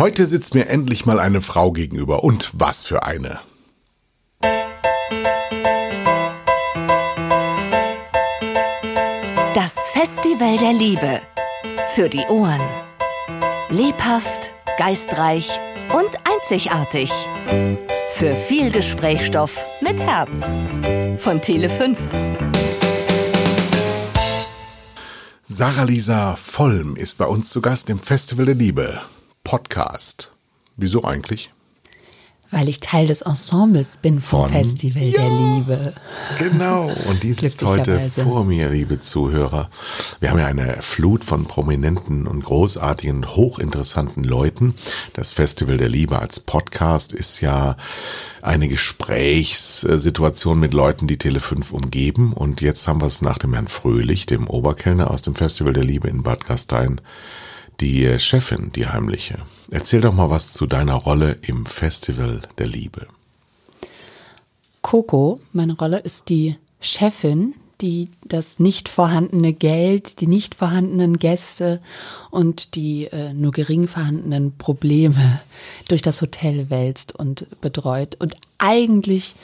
Heute sitzt mir endlich mal eine Frau gegenüber. Und was für eine. Das Festival der Liebe. Für die Ohren. Lebhaft, geistreich und einzigartig. Für viel Gesprächsstoff mit Herz. Von Tele 5. Sarah Lisa Vollm ist bei uns zu Gast im Festival der Liebe. Podcast. Wieso eigentlich? Weil ich Teil des Ensembles bin vom Von- Festival Ja. der Liebe. Genau, und die sitzt heute vor mir, liebe Zuhörer. Wir haben ja eine Flut von prominenten und großartigen, hochinteressanten Leuten. Das Festival der Liebe als Podcast ist ja eine Gesprächssituation mit Leuten, die Tele5 umgeben. Und jetzt haben wir es nach dem Herrn Fröhlich, dem Oberkellner aus dem Festival der Liebe in Bad Gastein, die Chefin, die heimliche. Erzähl doch mal was zu deiner Rolle im Festival der Liebe. Coco, meine Rolle ist die Chefin, die das nicht vorhandene Geld, die nicht vorhandenen Gäste und die äh, nur gering vorhandenen Probleme durch das Hotel wälzt und betreut und eigentlich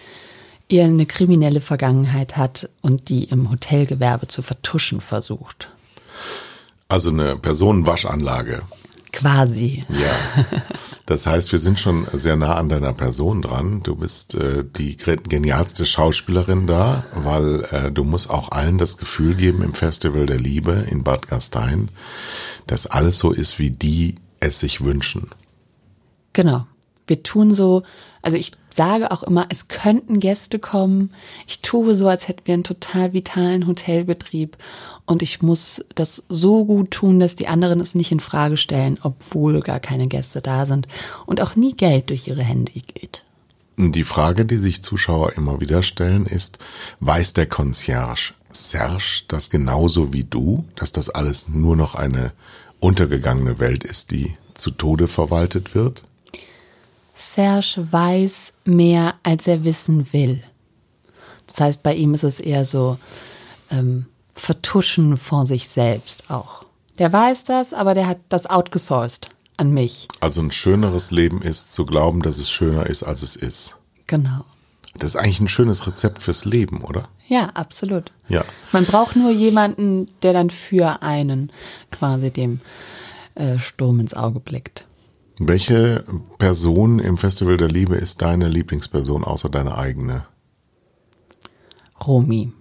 eher eine kriminelle Vergangenheit hat und die im Hotelgewerbe zu vertuschen versucht. Also eine Personenwaschanlage. Quasi. Ja, das heißt, wir sind schon sehr nah an deiner Person dran. Du bist äh, die genialste Schauspielerin da, weil äh, du musst auch allen das Gefühl geben im Festival der Liebe in Bad Gastein, dass alles so ist, wie die es sich wünschen. Genau. Wir tun so, also ich sage auch immer, es könnten Gäste kommen. Ich tue so, als hätten wir einen total vitalen Hotelbetrieb. Und ich muss das so gut tun, dass die anderen es nicht in Frage stellen, obwohl gar keine Gäste da sind und auch nie Geld durch ihre Hände geht. Die Frage, die sich Zuschauer immer wieder stellen, ist, weiß der Concierge Serge das genauso wie du, dass das alles nur noch eine untergegangene Welt ist, die zu Tode verwaltet wird? Serge weiß mehr, als er wissen will. Das heißt, bei ihm ist es eher so ähm, Vertuschen vor sich selbst auch. Der weiß das, aber der hat das outgesourced an mich. Also ein schöneres Leben ist zu glauben, dass es schöner ist, als es ist. Genau. Das ist eigentlich ein schönes Rezept fürs Leben, oder? Ja, absolut. Ja. Man braucht nur jemanden, der dann für einen quasi dem äh, Sturm ins Auge blickt. Welche Person im Festival der Liebe ist deine Lieblingsperson außer deine eigene? Romy,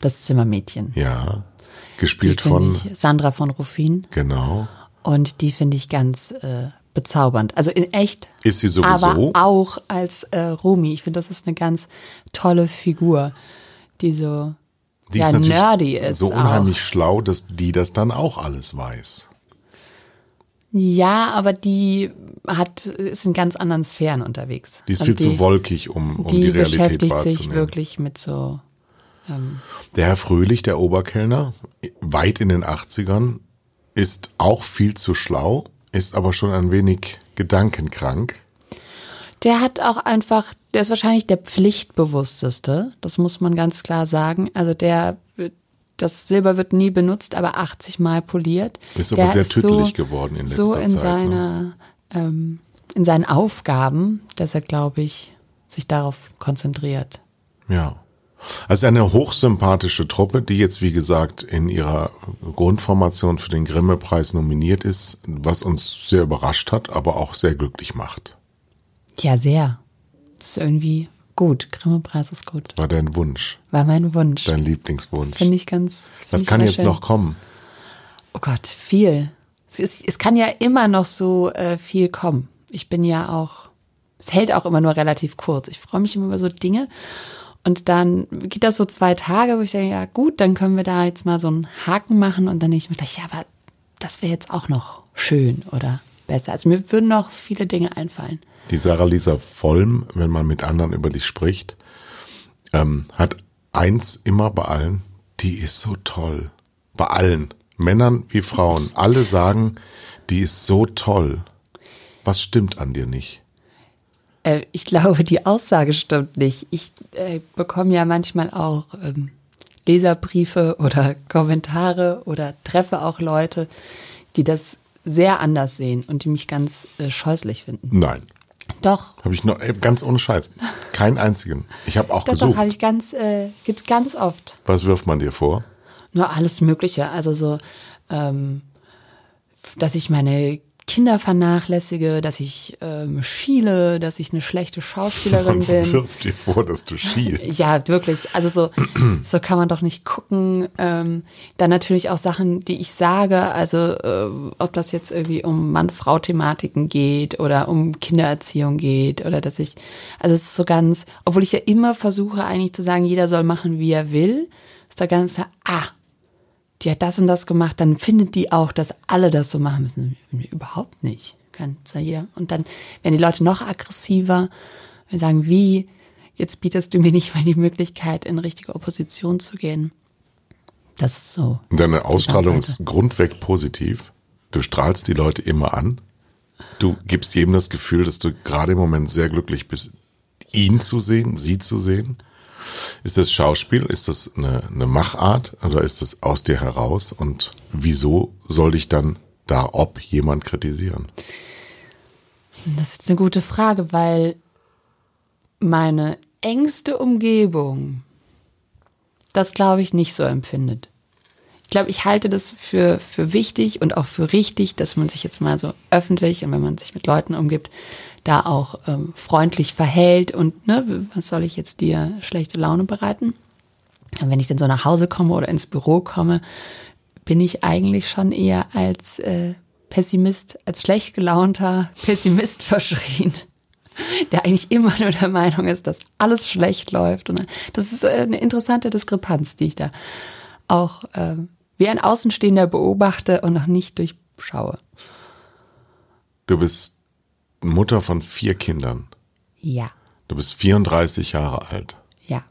das Zimmermädchen. Ja. Gespielt von, Sandra von Ruffin. genau. Und die finde ich ganz äh, bezaubernd. Also in echt. Ist sie Aber sowieso? auch als äh, Romy. Ich finde, das ist eine ganz tolle Figur, die so Die ja, ist nerdy ist. so auch. unheimlich schlau, dass die das dann auch alles weiß. Ja, aber die hat, ist in ganz anderen Sphären unterwegs. Die ist Also viel zu wolkig, um, um die, die Realität beschäftigt wahrzunehmen. sich wirklich mit so, Der Herr Fröhlich, der Oberkellner, weit in den 80ern, ist auch viel zu schlau, ist aber schon ein wenig gedankenkrank. der hat auch einfach, der ist wahrscheinlich der pflichtbewussteste, das muss man ganz klar sagen. Also der, das Silber wird nie benutzt, aber 80 Mal poliert. Ist aber der sehr ist tüttelig geworden in So letzter in Zeit, ne? seiner, ähm, in seinen Aufgaben, dass er, glaube ich, sich darauf konzentriert. Ja. Also eine hochsympathische Truppe, die jetzt, wie gesagt, in ihrer Grundformation für den Grimme-Preis nominiert ist, was uns sehr überrascht hat, aber auch sehr glücklich macht. Ja, sehr. Das ist irgendwie gut. Grimme-Preis ist gut. War dein Wunsch, War mein Wunsch. dein Lieblingswunsch. Finde ich ganz. find Was ich kann jetzt schön. noch kommen? Oh Gott, viel. Es, ist, es kann ja immer noch so äh, viel kommen. Ich bin ja auch, es hält auch immer nur relativ kurz. Ich freue mich immer über so Dinge. Und dann geht das so zwei Tage, wo ich denke, ja gut, dann können wir da jetzt mal so einen Haken machen. Und dann denke ich mir, gleich, ja, aber das wäre jetzt auch noch schön oder besser. Also mir würden noch viele Dinge einfallen. Die Sarah Lisa Vollm, wenn man mit anderen über dich spricht, ähm, hat eins immer bei allen, die ist so toll. Bei allen, Männern wie Frauen, alle sagen, die ist so toll. Was stimmt an dir nicht? Äh, ich glaube, die Aussage stimmt nicht. Ich äh, bekomme ja manchmal auch ähm, Leserbriefe oder Kommentare oder treffe auch Leute, die das sehr anders sehen und die mich ganz äh, scheußlich finden. Nein. Doch, Habe ich noch, ey, ganz ohne Scheiß. Keinen einzigen. Ich habe auch doch, doch, gesucht. habe ich ganz, äh, gibt's ganz oft. Was wirft man dir vor? Nur alles Mögliche. Also so, ähm, dass ich meine Kinder vernachlässige, dass ich ähm, schiele, dass ich eine schlechte Schauspielerin bin. wirft dir vor, dass du schielst. Ja, wirklich. Also so, so kann man doch nicht gucken. Ähm, dann natürlich auch Sachen, die ich sage, also äh, ob das jetzt irgendwie um Mann-Frau-Thematiken geht oder um Kindererziehung geht oder dass ich, also es ist so ganz, obwohl ich ja immer versuche eigentlich zu sagen, jeder soll machen, wie er will, ist da ganz, ah, die hat das und das gemacht, dann findet die auch, dass alle das so machen müssen. Überhaupt nicht. Kann zwar jeder. Und dann werden die Leute noch aggressiver. Wir sagen, wie, jetzt bietest du mir nicht mal die Möglichkeit, in richtige Opposition zu gehen. Das ist so. Und Deine Ausstrahlung Leute. ist grundweg positiv. Du strahlst die Leute immer an. Du gibst jedem das Gefühl, dass du gerade im Moment sehr glücklich bist, ihn zu sehen, sie zu sehen. Ist das Schauspiel? Ist das eine, eine Machart oder ist das aus dir heraus? Und wieso soll dich dann da ob jemand kritisieren? Das ist jetzt eine gute Frage, weil meine engste Umgebung das, glaube ich, nicht so empfindet. Ich glaube, ich halte das für, für wichtig und auch für richtig, dass man sich jetzt mal so öffentlich und wenn man sich mit Leuten umgibt, da auch ähm, freundlich verhält und ne, was soll ich jetzt dir schlechte Laune bereiten? Und wenn ich dann so nach Hause komme oder ins Büro komme, bin ich eigentlich schon eher als äh, Pessimist, als schlecht gelaunter Pessimist verschrien, der eigentlich immer nur der Meinung ist, dass alles schlecht läuft. Und das ist äh, eine interessante Diskrepanz, die ich da auch äh, wie ein Außenstehender beobachte und noch nicht durchschaue. Du bist Mutter von vier Kindern. Ja, Du bist 34 Jahre alt. ja,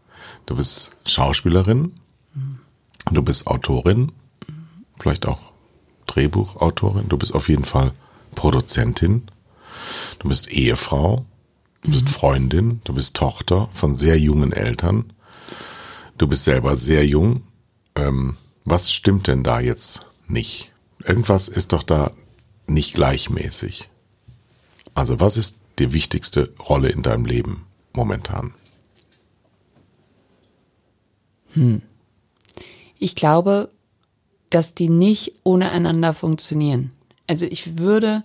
Du bist Schauspielerin. Du bist Autorin. Vielleicht auch Drehbuchautorin. Du bist auf jeden Fall Produzentin. Du bist Ehefrau. Du bist Freundin. Du bist Tochter von sehr jungen Eltern. Du bist selber sehr jung. Ähm, was stimmt denn da jetzt nicht? Irgendwas ist doch da nicht gleichmäßig. Also was ist die wichtigste Rolle in deinem Leben momentan? Ich glaube, dass die nicht ohne einander funktionieren. Also ich würde,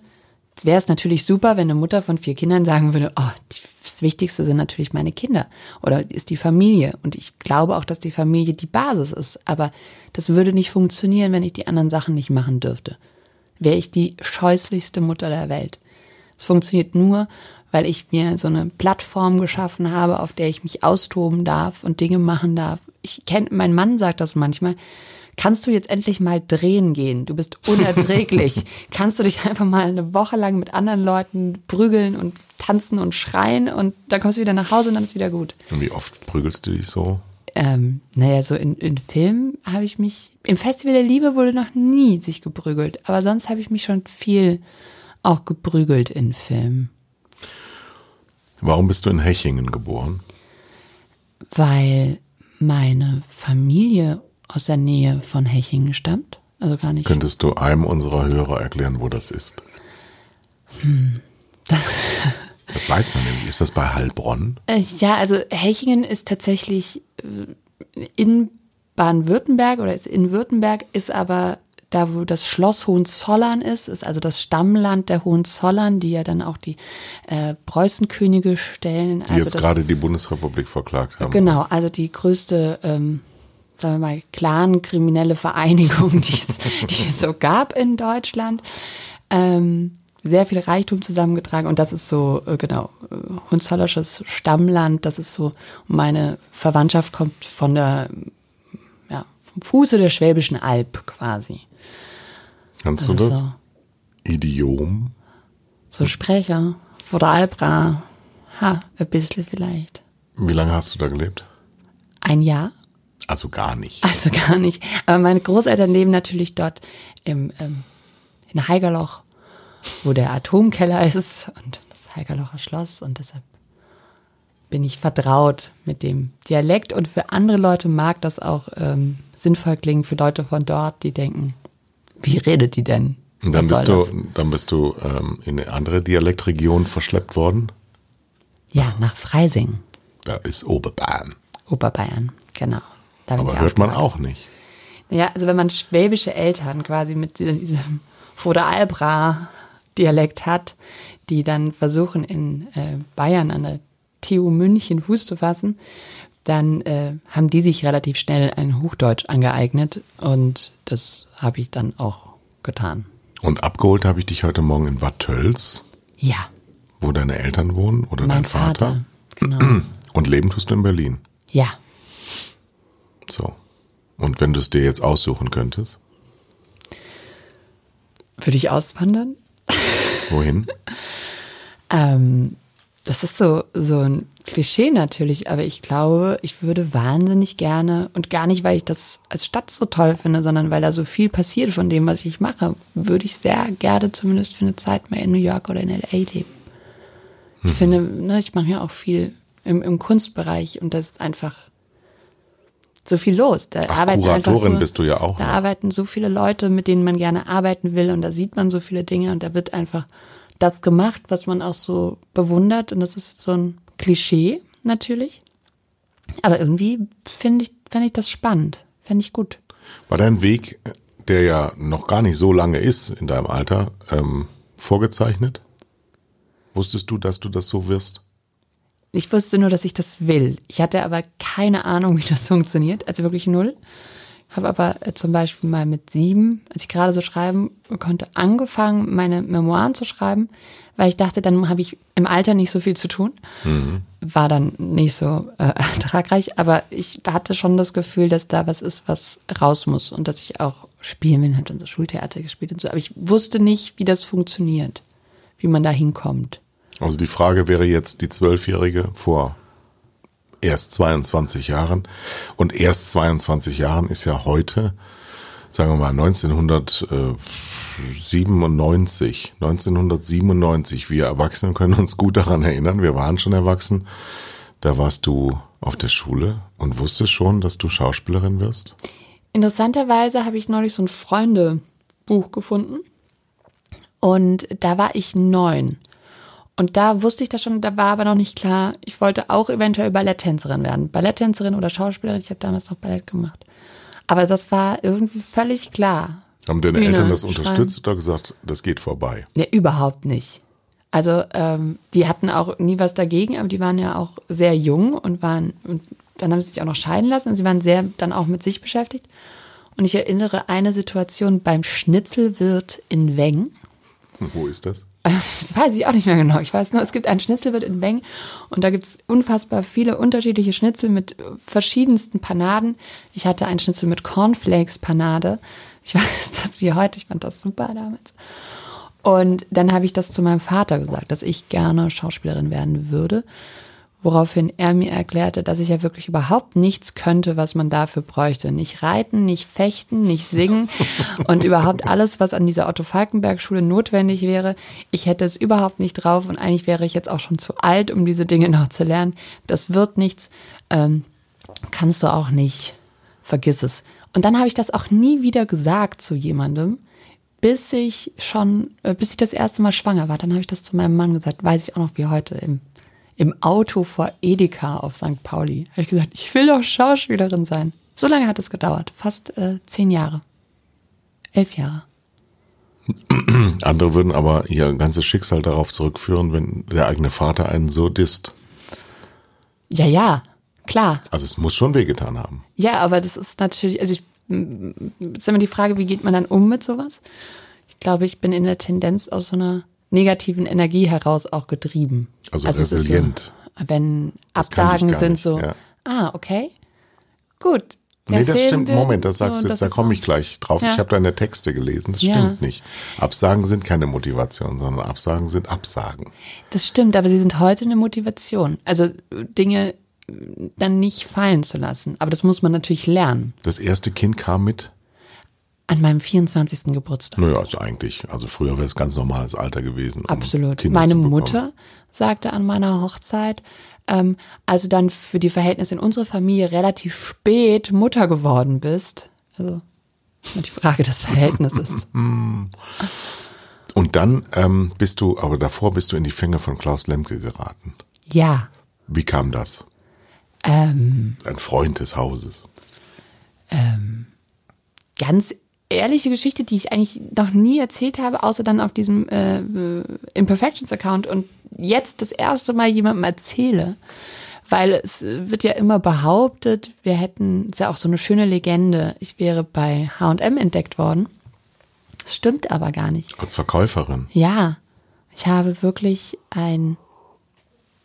wäre es natürlich super, wenn eine Mutter von vier Kindern sagen würde, oh, das Wichtigste sind natürlich meine Kinder oder ist die Familie. Und ich glaube auch, dass die Familie die Basis ist. Aber das würde nicht funktionieren, wenn ich die anderen Sachen nicht machen dürfte. Wäre ich die scheußlichste Mutter der Welt. Es funktioniert nur, weil ich mir so eine Plattform geschaffen habe, auf der ich mich austoben darf und Dinge machen darf. Ich kenne, mein Mann sagt das manchmal. Kannst du jetzt endlich mal drehen gehen? Du bist unerträglich. Kannst du dich einfach mal eine Woche lang mit anderen Leuten prügeln und tanzen und schreien und dann kommst du wieder nach Hause und dann ist wieder gut. Und wie oft prügelst du dich so? Ähm, naja, so in, in Filmen habe ich mich, im Festival der Liebe wurde noch nie sich geprügelt, aber sonst habe ich mich schon viel auch geprügelt in Filmen. Warum bist du in Hechingen geboren? weil meine Familie aus der Nähe von Hechingen stammt. Also gar nicht. Könntest du einem unserer Hörer erklären, wo das ist? Das weiß man nämlich. Ist das bei Heilbronn? Äh, Ja, also Hechingen ist tatsächlich äh, in Baden-Württemberg oder ist in Württemberg, ist aber da, wo das Schloss Hohenzollern ist, ist also das Stammland der Hohenzollern, die ja dann auch die äh, Preußenkönige stellen. Die also jetzt das- gerade die Bundesrepublik verklagt haben. Genau, also die größte, ähm, sagen wir mal, clan-kriminelle Vereinigung, die es, die es so gab in Deutschland. Ähm, sehr viel Reichtum zusammengetragen und das ist so, äh, genau, äh, Hohenzollersches Stammland, das ist so, meine Verwandtschaft kommt von der, ja, vom Fuße der Schwäbischen Alb quasi. Kannst du ist das? so, Idiom? so Sprecher vor der Albra, ha, ein bisschen vielleicht. Wie lange hast du da gelebt? Ein Jahr. Also gar nicht. Also gar nicht. Aber meine Großeltern leben natürlich dort im ähm, in Heigerloch, wo der Atomkeller ist und das Heigerlocher Schloss und deshalb bin ich vertraut mit dem Dialekt und für andere Leute mag das auch ähm, sinnvoll klingen, für Leute von dort, die denken, wie redet die denn? Und dann bist du, dann bist du ähm, in eine andere Dialektregion verschleppt worden. Ja, nach Freising, Da ist Oberbayern. Oberbayern, genau. Da Aber hört man auch nicht. Ja, also wenn man schwäbische Eltern quasi mit diesem, Vorderalbra-Dialekt hat, die dann versuchen in äh, Bayern an der TU München Fuß zu fassen, dann äh, haben die sich relativ schnell ein Hochdeutsch angeeignet und das habe ich dann auch getan. Und abgeholt habe ich dich heute Morgen in Bad Tölz, Ja, wo deine Eltern wohnen oder mein dein Vater. Vater. Genau. Und leben tust du in Berlin. Ja, So. Und wenn du es dir jetzt aussuchen könntest, würde ich auswandern? wohin? Ähm, das ist so, so ein Klischee natürlich, aber ich glaube, ich würde wahnsinnig gerne und gar nicht, weil ich das als Stadt so toll finde, sondern weil da so viel passiert von dem, was ich mache, würde ich sehr gerne zumindest für eine Zeit mal in New York oder in LA leben. Ich finde, ne, ich mache ja auch viel im, im Kunstbereich und da ist einfach so viel los. Da Ach, arbeiten einfach Kuratorin so, bist du ja auch Da noch. arbeiten so viele Leute, mit denen man gerne arbeiten will und da sieht man so viele Dinge und da wird einfach das gemacht, was man auch so bewundert und das ist jetzt so ein Klischee natürlich. Aber irgendwie finde ich, fände ich das spannend, fände ich gut. War dein Weg, der ja noch gar nicht so lange ist in deinem Alter, ähm, vorgezeichnet? Wusstest du, dass du das so wirst? Ich wusste nur, dass ich das will. Ich hatte aber keine Ahnung, wie das funktioniert, also wirklich null. Habe aber äh, zum Beispiel mal mit sieben, als ich gerade so schreiben konnte, angefangen, meine Memoiren zu schreiben, weil ich dachte, dann habe ich im Alter nicht so viel zu tun. War dann nicht so äh, ertragreich, aber ich hatte schon das Gefühl, dass da was ist, was raus muss und dass ich auch spielen will. Habe dann so Schultheater gespielt und so, aber ich wusste nicht, wie das funktioniert, wie man da hinkommt. Also die Frage wäre jetzt die Zwölfjährige vor erst 22 Jahren. Und erst 22 Jahren ist ja heute, sagen wir mal 1997, 1997. Wir Erwachsenen können uns gut daran erinnern, wir waren schon erwachsen. Da warst du auf der Schule und wusstest schon, dass du Schauspielerin wirst? Interessanterweise habe ich neulich so ein Freunde-Buch gefunden. Und da war ich neun. Und da wusste ich das schon, da war aber noch nicht klar, ich wollte auch eventuell Balletttänzerin werden. Balletttänzerin oder Schauspielerin, ich habe damals noch Ballett gemacht. Aber das war irgendwie völlig klar. Haben deine Bühne, Eltern das Schreien. unterstützt oder gesagt, das geht vorbei? Nee, überhaupt nicht. Also ähm, die hatten auch nie was dagegen, aber die waren ja auch sehr jung und waren, und dann haben sie sich auch noch scheiden lassen und sie waren sehr dann auch mit sich beschäftigt. Und ich erinnere eine Situation beim Schnitzelwirt in Weng. Wo ist das? Das weiß ich auch nicht mehr genau. Ich weiß nur, es gibt einen Schnitzelwirt in Weng und da gibt es unfassbar viele unterschiedliche Schnitzel mit verschiedensten Panaden. Ich hatte einen Schnitzel mit Cornflakes-Panade. Ich weiß das wie heute, ich fand das super damals. Und dann habe ich das zu meinem Vater gesagt, dass ich gerne Schauspielerin werden würde. Woraufhin er mir erklärte, dass ich ja wirklich überhaupt nichts könnte, was man dafür bräuchte. Nicht reiten, nicht fechten, nicht singen und überhaupt alles, was an dieser Otto-Falkenberg-Schule notwendig wäre. Ich hätte es überhaupt nicht drauf und eigentlich wäre ich jetzt auch schon zu alt, um diese Dinge noch zu lernen. Das wird nichts. Ähm, kannst du auch nicht. Vergiss es. Und dann habe ich das auch nie wieder gesagt zu jemandem, bis ich schon, äh, bis ich das erste Mal schwanger war. Dann habe ich das zu meinem Mann gesagt, weiß ich auch noch wie heute im, im Auto vor Edeka auf St. Pauli. Habe ich gesagt, ich will doch Schauspielerin sein. So lange hat es gedauert, fast äh, zehn Jahre. Elf Jahre. Andere würden aber ihr ganzes Schicksal darauf zurückführen, wenn der eigene Vater einen so disst. Ja, ja, klar. Also es muss schon wehgetan haben. Ja, aber das ist natürlich, also ich, m- m- ist immer die Frage, wie geht man dann um mit sowas? Ich glaube, ich bin in der Tendenz aus so einer negativen Energie heraus auch getrieben. Also ist resilient. So, wenn Das Absagen sind so, ja. ah, okay, gut. Nee, das stimmt. Moment, das so sagst und du jetzt, da komme so. ich gleich drauf. Ja. Ich habe deine Texte gelesen. Das Ja. stimmt nicht. Absagen sind keine Motivation, sondern Absagen sind Absagen. Das stimmt, aber sie sind heute eine Motivation. Also Dinge äh, dann nicht fallen zu lassen. Aber das muss man natürlich lernen. Das erste Kind kam mit, An meinem 24. Geburtstag. naja, also eigentlich, also früher wäre es ganz normales Alter gewesen. um Absolut. Kinder Meine. Mutter sagte an meiner Hochzeit, ähm, also dann für die Verhältnisse in unserer Familie relativ spät Mutter geworden bist. Also Die Frage des Verhältnisses. Und dann ähm, bist du, aber davor bist du in die Fänge von Klaus Lemke geraten. Ja. Wie kam das? Ähm, Ein Freund des Hauses. ganz ehrliche Geschichte, die ich eigentlich noch nie erzählt habe, außer dann auf diesem äh, Imperfections-Account und jetzt das erste Mal jemandem erzähle. Weil es äh, wird ja immer behauptet, wir hätten, ist ja auch so eine schöne Legende, ich wäre bei HM entdeckt worden. Das stimmt aber gar nicht. Als Verkäuferin. Ja, ich habe wirklich ein.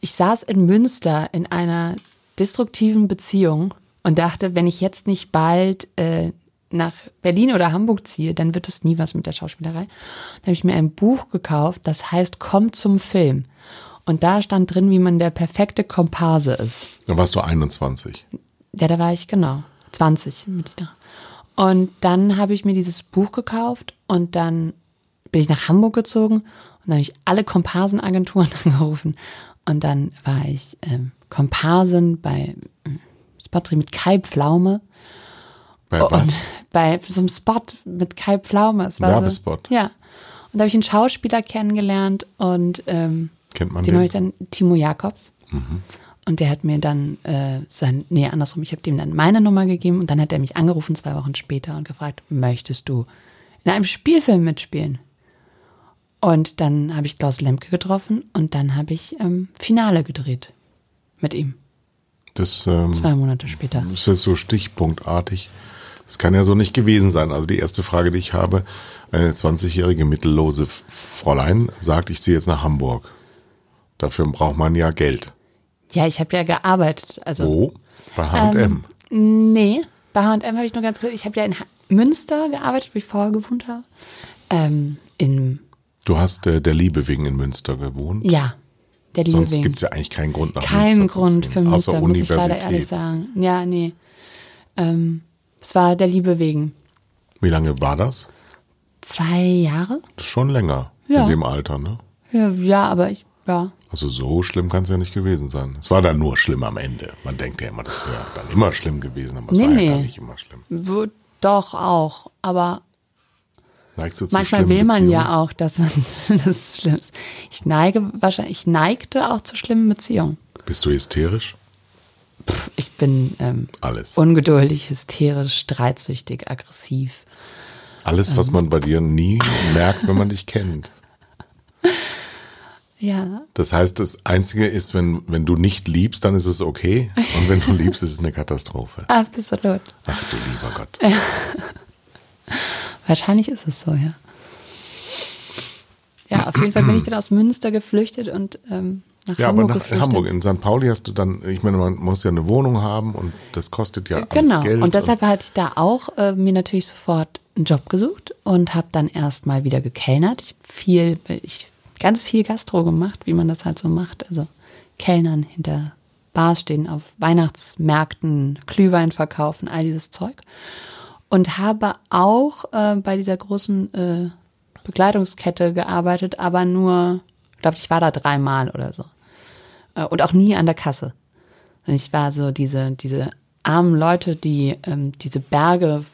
Ich saß in Münster in einer destruktiven Beziehung und dachte, wenn ich jetzt nicht bald äh, nach Berlin oder Hamburg ziehe, dann wird es nie was mit der Schauspielerei. Da habe ich mir ein Buch gekauft, das heißt Komm zum Film. Und da stand drin, wie man der perfekte Komparse ist. Da warst du 21. Ja, da war ich genau 20 mit da. Und dann habe ich mir dieses Buch gekauft und dann bin ich nach Hamburg gezogen und dann habe ich alle Komparsenagenturen angerufen und dann war ich ähm, Komparsin bei ähm, Spotry mit Kai Pflaume Bei und was? bei so einem Spot mit Kai Pflaume. Es war Werbespot. So, ja. Und da habe ich einen Schauspieler kennengelernt und ähm, Kennt man den den? habe ich dann Timo Jakobs. Und der hat mir dann äh, sein, nee, andersrum, ich habe dem dann meine Nummer gegeben und dann hat er mich angerufen zwei Wochen später und gefragt, möchtest du in einem Spielfilm mitspielen? Und dann habe ich Klaus Lemke getroffen und dann habe ich ähm, Finale gedreht mit ihm, Das ähm, zwei Monate später. ist jetzt so stichpunktartig. Das kann ja so nicht gewesen sein. Also die erste Frage, die ich habe, eine 20-jährige mittellose Fräulein sagt, ich ziehe jetzt nach Hamburg. Dafür braucht man ja Geld. Ja, ich habe ja gearbeitet. Also Wo? Bei H&M. Nee, bei H&M habe ich nur ganz kurz, ich habe ja in Ha- Münster gearbeitet, wo ich vorher gewohnt habe. Ähm, in, Du hast äh, der Liebe wegen in Münster gewohnt. ja, der Liebe Sonst wegen. gibt's ja eigentlich keinen Grund nach Keinen Münster Grund zu für ziehen, Münster, außer muss ich leider ehrlich sagen. Ja, nee. Ähm, es war der Liebe wegen. Wie lange war das? Zwei Jahre? Das ist schon länger Ja. in dem Alter, ne? Ja, ja aber ich, ja. Also so schlimm kann es ja nicht gewesen sein. Es war dann nur schlimm am Ende. Man denkt ja immer, das wäre dann immer schlimm gewesen, aber es Nee, war nee. ja gar nicht immer schlimm. Doch auch, aber Neigst du zu manchmal will man Beziehungen? ja auch, dass man das schlimm ist. Ich neige wahrscheinlich, ich neigte auch zu schlimmen Beziehungen. Bist du hysterisch? Ich bin ähm, Alles. ungeduldig, hysterisch, streitsüchtig, aggressiv. Alles, was man bei dir nie merkt, wenn man dich kennt. Ja, Das heißt, das Einzige ist, wenn, wenn du nicht liebst, dann ist es okay. Und wenn du liebst, ist es eine Katastrophe. absolut. Ach du lieber Gott. Wahrscheinlich ist es so, ja. Ja, auf jeden Fall bin ich dann aus Münster geflüchtet und ähm, nach Ja, Hamburg aber nach. Hamburg, in St. Pauli hast du dann, ich meine, man muss ja eine Wohnung haben und das kostet ja alles Genau. Geld. Und deshalb hatte ich da auch äh, mir natürlich sofort einen Job gesucht und habe dann erstmal wieder gekellnert. Ich viel, ich ganz viel Gastro gemacht, wie man das halt so macht. Also Kellnern hinter Bars stehen, auf Weihnachtsmärkten, Glühwein verkaufen, all dieses Zeug. Und habe auch äh, bei dieser großen äh, Bekleidungskette gearbeitet, aber nur, ich glaube, ich war da dreimal oder so. Äh, und auch nie an der Kasse. Und ich war so diese, diese armen Leute, die ähm, diese Berge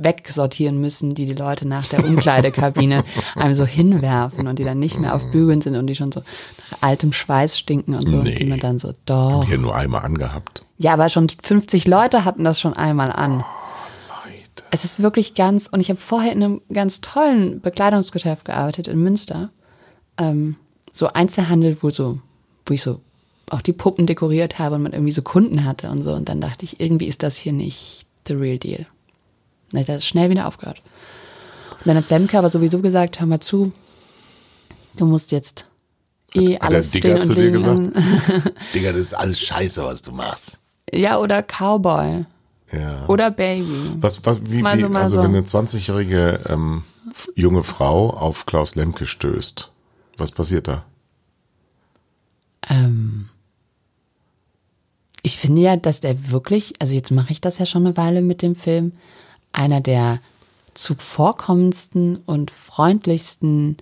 wegsortieren müssen, die die Leute nach der Umkleidekabine einem so hinwerfen und die dann nicht mehr auf Bügeln sind und die schon so nach altem Schweiß stinken und so. Nee. Und die man dann so, doch. Hier nur einmal angehabt. Ja, aber schon 50 Leute hatten das schon einmal an. Leute. Es ist wirklich ganz, und ich habe vorher in einem ganz tollen Bekleidungsgeschäft gearbeitet in Münster. Ähm, so Einzelhandel, wo so, wo ich so auch die Puppen dekoriert habe und man irgendwie so Kunden hatte und so. Und dann dachte ich, irgendwie ist das hier nicht the real deal. Dann habe ich das schnell wieder aufgehört. Und dann hat Blemke aber sowieso gesagt, hör mal zu, du musst jetzt eh Hat alles der Digger und zu dir gesagt? Digga, das ist alles scheiße, was du machst. Ja, oder Cowboy. Ja. Oder Baby. Was, was, wie, Mal wie, so, also so. wenn eine 20-jährige ähm, junge Frau auf Klaus Lemke stößt, was passiert da? Ähm, ich finde ja, dass der wirklich, also jetzt mache ich das ja schon eine Weile mit dem Film, einer der zuvorkommendsten und freundlichsten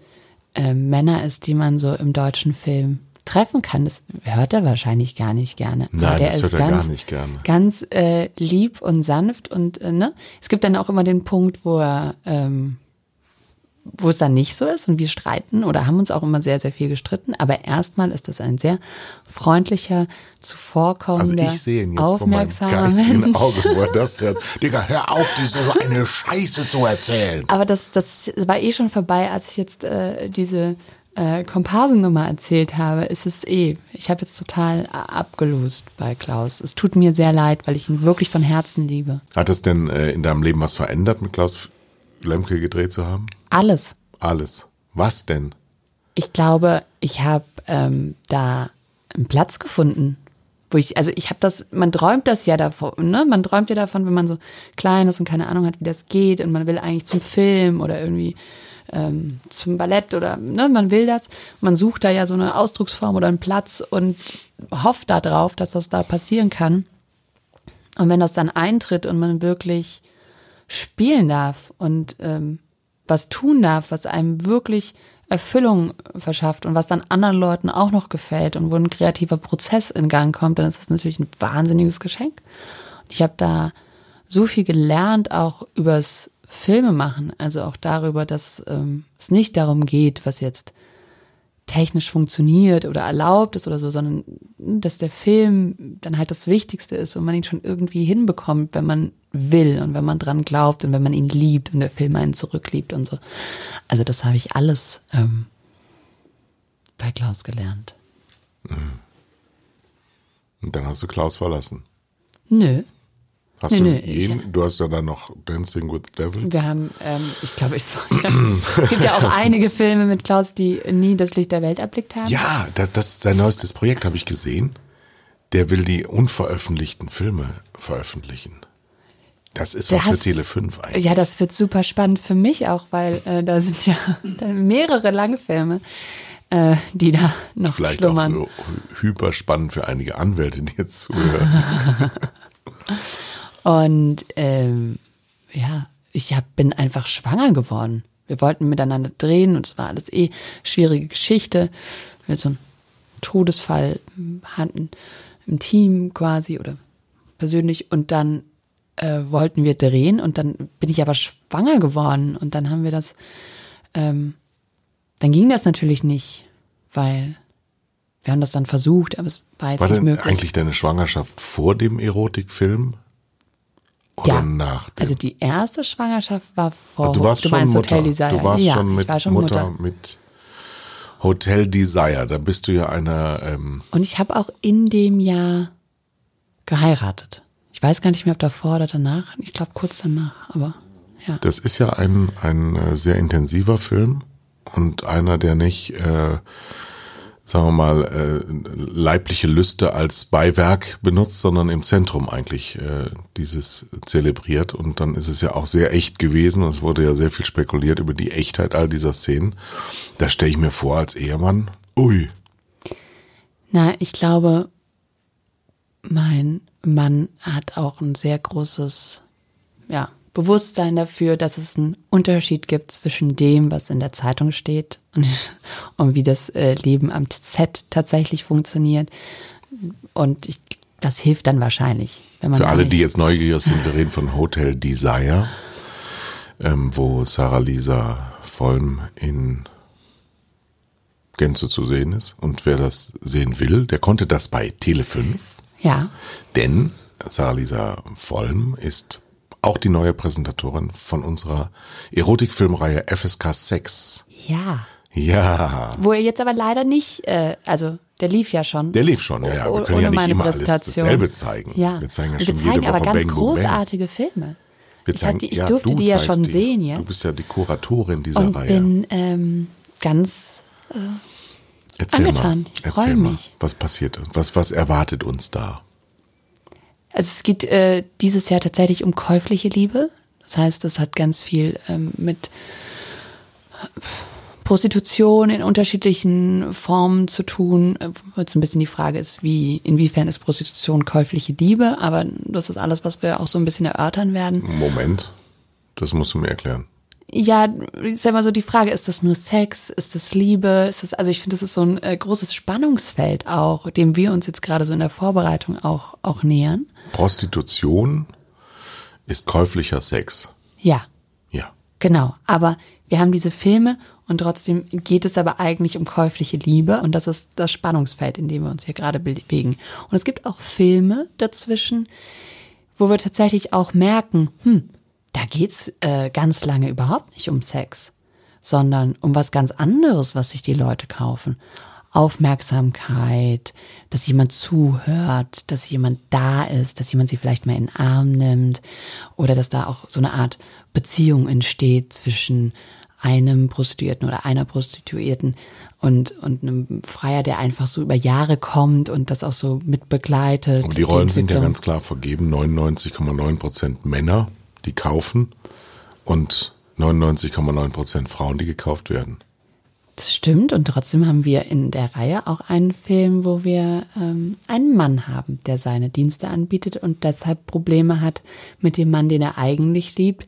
äh, Männer ist, die man so im deutschen Film treffen kann. Das hört er wahrscheinlich gar nicht gerne. Nein, der das ist hört er ganz, gar nicht gerne. Ganz äh, lieb und sanft und äh, ne. Es gibt dann auch immer den Punkt, wo er ähm, wo es dann nicht so ist und wir streiten oder haben uns auch immer sehr, sehr viel gestritten. Aber erstmal ist das ein sehr freundlicher, Also zuvorkommender, ich sehe ihn jetzt vor meinem aufmerksamer Mensch. Auge, wo er das hört. Digga, hör auf, diese so eine Scheiße zu erzählen. Aber das, das war eh schon vorbei, als ich jetzt äh, diese äh, Komparsennummer erzählt habe. Ist es eh. Ich habe jetzt total abgelost bei Klaus. Es tut mir sehr leid, weil ich ihn wirklich von Herzen liebe. Hat es denn äh, in deinem Leben was verändert, mit Klaus Lemke gedreht zu haben? Alles. Alles. Was denn? Ich glaube, ich habe ähm, da einen Platz gefunden, wo ich, also ich habe das, man träumt das ja davon, ne? Man träumt ja davon, wenn man so klein ist und keine Ahnung hat, wie das geht und man will eigentlich zum Film oder irgendwie ähm, zum Ballett oder ne, man will das. Man sucht da ja so eine Ausdrucksform oder einen Platz und hofft da drauf, dass das da passieren kann. Und wenn das dann eintritt und man wirklich spielen darf und ähm, was tun darf, was einem wirklich Erfüllung verschafft und was dann anderen Leuten auch noch gefällt und wo ein kreativer Prozess in Gang kommt, dann ist das natürlich ein wahnsinniges Geschenk. Ich habe da so viel gelernt, auch übers Filme machen, also auch darüber, dass ähm, es nicht darum geht, was jetzt technisch funktioniert oder erlaubt ist oder so, sondern dass der Film dann halt das Wichtigste ist und man ihn schon irgendwie hinbekommt, wenn man will und wenn man dran glaubt und wenn man ihn liebt und der Film einen zurückliebt und so. Also das habe ich alles ähm, bei Klaus gelernt. Und dann hast du Klaus verlassen. Nö. Hast Nee, du nee, jeden, du hast ja dann noch Dancing with Devils. Wir haben, ähm, ich glaube, ich, es gibt ja auch einige Filme mit Klaus, die nie das Licht der Welt erblickt haben. Ja, das, das ist sein neuestes Projekt, habe ich gesehen. Der will die unveröffentlichten Filme veröffentlichen. Das ist was für hast- Tele 5 eigentlich. Ja, das wird super spannend für mich auch, weil äh, da sind ja mehrere Langfilme, äh, die da noch Vielleicht schlummern. auch hy- hyper spannend für einige Anwälte, die jetzt zuhören. Und ähm, ja, ich hab, bin einfach schwanger geworden. Wir wollten miteinander drehen und es war alles eh schwierige Geschichte. Wir hatten so einen Todesfall hatten im Team quasi oder persönlich und dann äh, wollten wir drehen und dann bin ich aber schwanger geworden und dann haben wir das, ähm, dann ging das natürlich nicht, weil wir haben das dann versucht, aber es war jetzt War nicht denn möglich. eigentlich deine Schwangerschaft vor dem Erotikfilm? Oder Ja. nach dem? Also die erste Schwangerschaft war vor. Also du warst schon meinst Mutter. Hotel Desire. Du warst ja, schon mit war schon Mutter, Mutter. mit Hotel Desire. Da bist du ja einer, ähm, Und ich habe auch in dem Jahr geheiratet. Ich weiß gar nicht mehr, ob davor oder danach. Ich glaube kurz danach, aber ja. das ist ja ein, ein äh, sehr intensiver Film und einer, der nicht, äh, sagen wir mal, äh, leibliche Lüste als Beiwerk benutzt, sondern im Zentrum eigentlich äh, dieses zelebriert. Und dann ist es ja auch sehr echt gewesen. Es wurde ja sehr viel spekuliert über die Echtheit all dieser Szenen. Da stelle ich mir vor als Ehemann, ui, Na, ich glaube, mein Mann hat auch ein sehr großes, ja, Bewusstsein dafür, dass es einen Unterschied gibt zwischen dem, was in der Zeitung steht und, und wie das äh, Leben am Set tatsächlich funktioniert. Und ich, das hilft dann wahrscheinlich, wenn man Für alle, die jetzt neugierig sind, wir reden von Hotel Desire, ähm, wo Sarah Lisa Vollm in Gänze zu sehen ist. Und wer das sehen will, der konnte das bei Tele5, ja, denn Sarah Lisa Vollm ist auch die neue Präsentatorin von unserer Erotikfilmreihe FSK Sex. ja. Ja, Wo er jetzt aber leider nicht, äh, also der lief ja schon. der lief schon. Ja, ja. Wir können ja nicht immer alles dasselbe zeigen. Ja, Wir zeigen ja Und schon wir zeigen jede Woche aber ganz Bang großartige Filme. Wir ich zeigen, hatte- ich ja, durfte du die ja schon die. sehen Du jetzt. bist ja die Kuratorin dieser Und Reihe. bin ähm, ganz Erzähl angetan. mal. Ich Erzähl freu mal. mich. Was passiert? Was, was erwartet uns da? Also es geht äh, dieses Jahr tatsächlich um käufliche Liebe. Das heißt, es hat ganz viel ähm, mit Prostitution in unterschiedlichen Formen zu tun. Äh, Jetzt ein bisschen die Frage ist, wie, inwiefern ist Prostitution käufliche Liebe? Aber das ist alles, was wir auch so ein bisschen erörtern werden. Moment. Das musst du mir erklären. ja, ist ja immer so die Frage, ist das nur Sex, ist das Liebe, ist das, also ich finde, das ist so ein äh, großes Spannungsfeld auch, dem wir uns jetzt gerade so in der Vorbereitung auch, auch nähern. Prostitution ist käuflicher Sex. Ja, Ja. genau. Aber wir haben diese Filme und trotzdem geht es aber eigentlich um käufliche Liebe und das ist das Spannungsfeld, in dem wir uns hier gerade bewegen. Und es gibt auch Filme dazwischen, wo wir tatsächlich auch merken, hm, da geht's äh, ganz lange überhaupt nicht um Sex, sondern um was ganz anderes, was sich die Leute kaufen. Aufmerksamkeit, dass jemand zuhört, dass jemand da ist, dass jemand sie vielleicht mal in den Arm nimmt oder dass da auch so eine Art Beziehung entsteht zwischen einem Prostituierten oder einer Prostituierten und, und einem Freier, der einfach so über Jahre kommt und das auch so mitbegleitet. Aber die Rollen sind ja ganz klar vergeben. 99,9 Prozent Männer, die kaufen und 99,9 Prozent Frauen, die gekauft werden. Das stimmt und trotzdem haben wir in der Reihe auch einen Film, wo wir ähm, einen Mann haben, der seine Dienste anbietet und deshalb Probleme hat mit dem Mann, den er eigentlich liebt,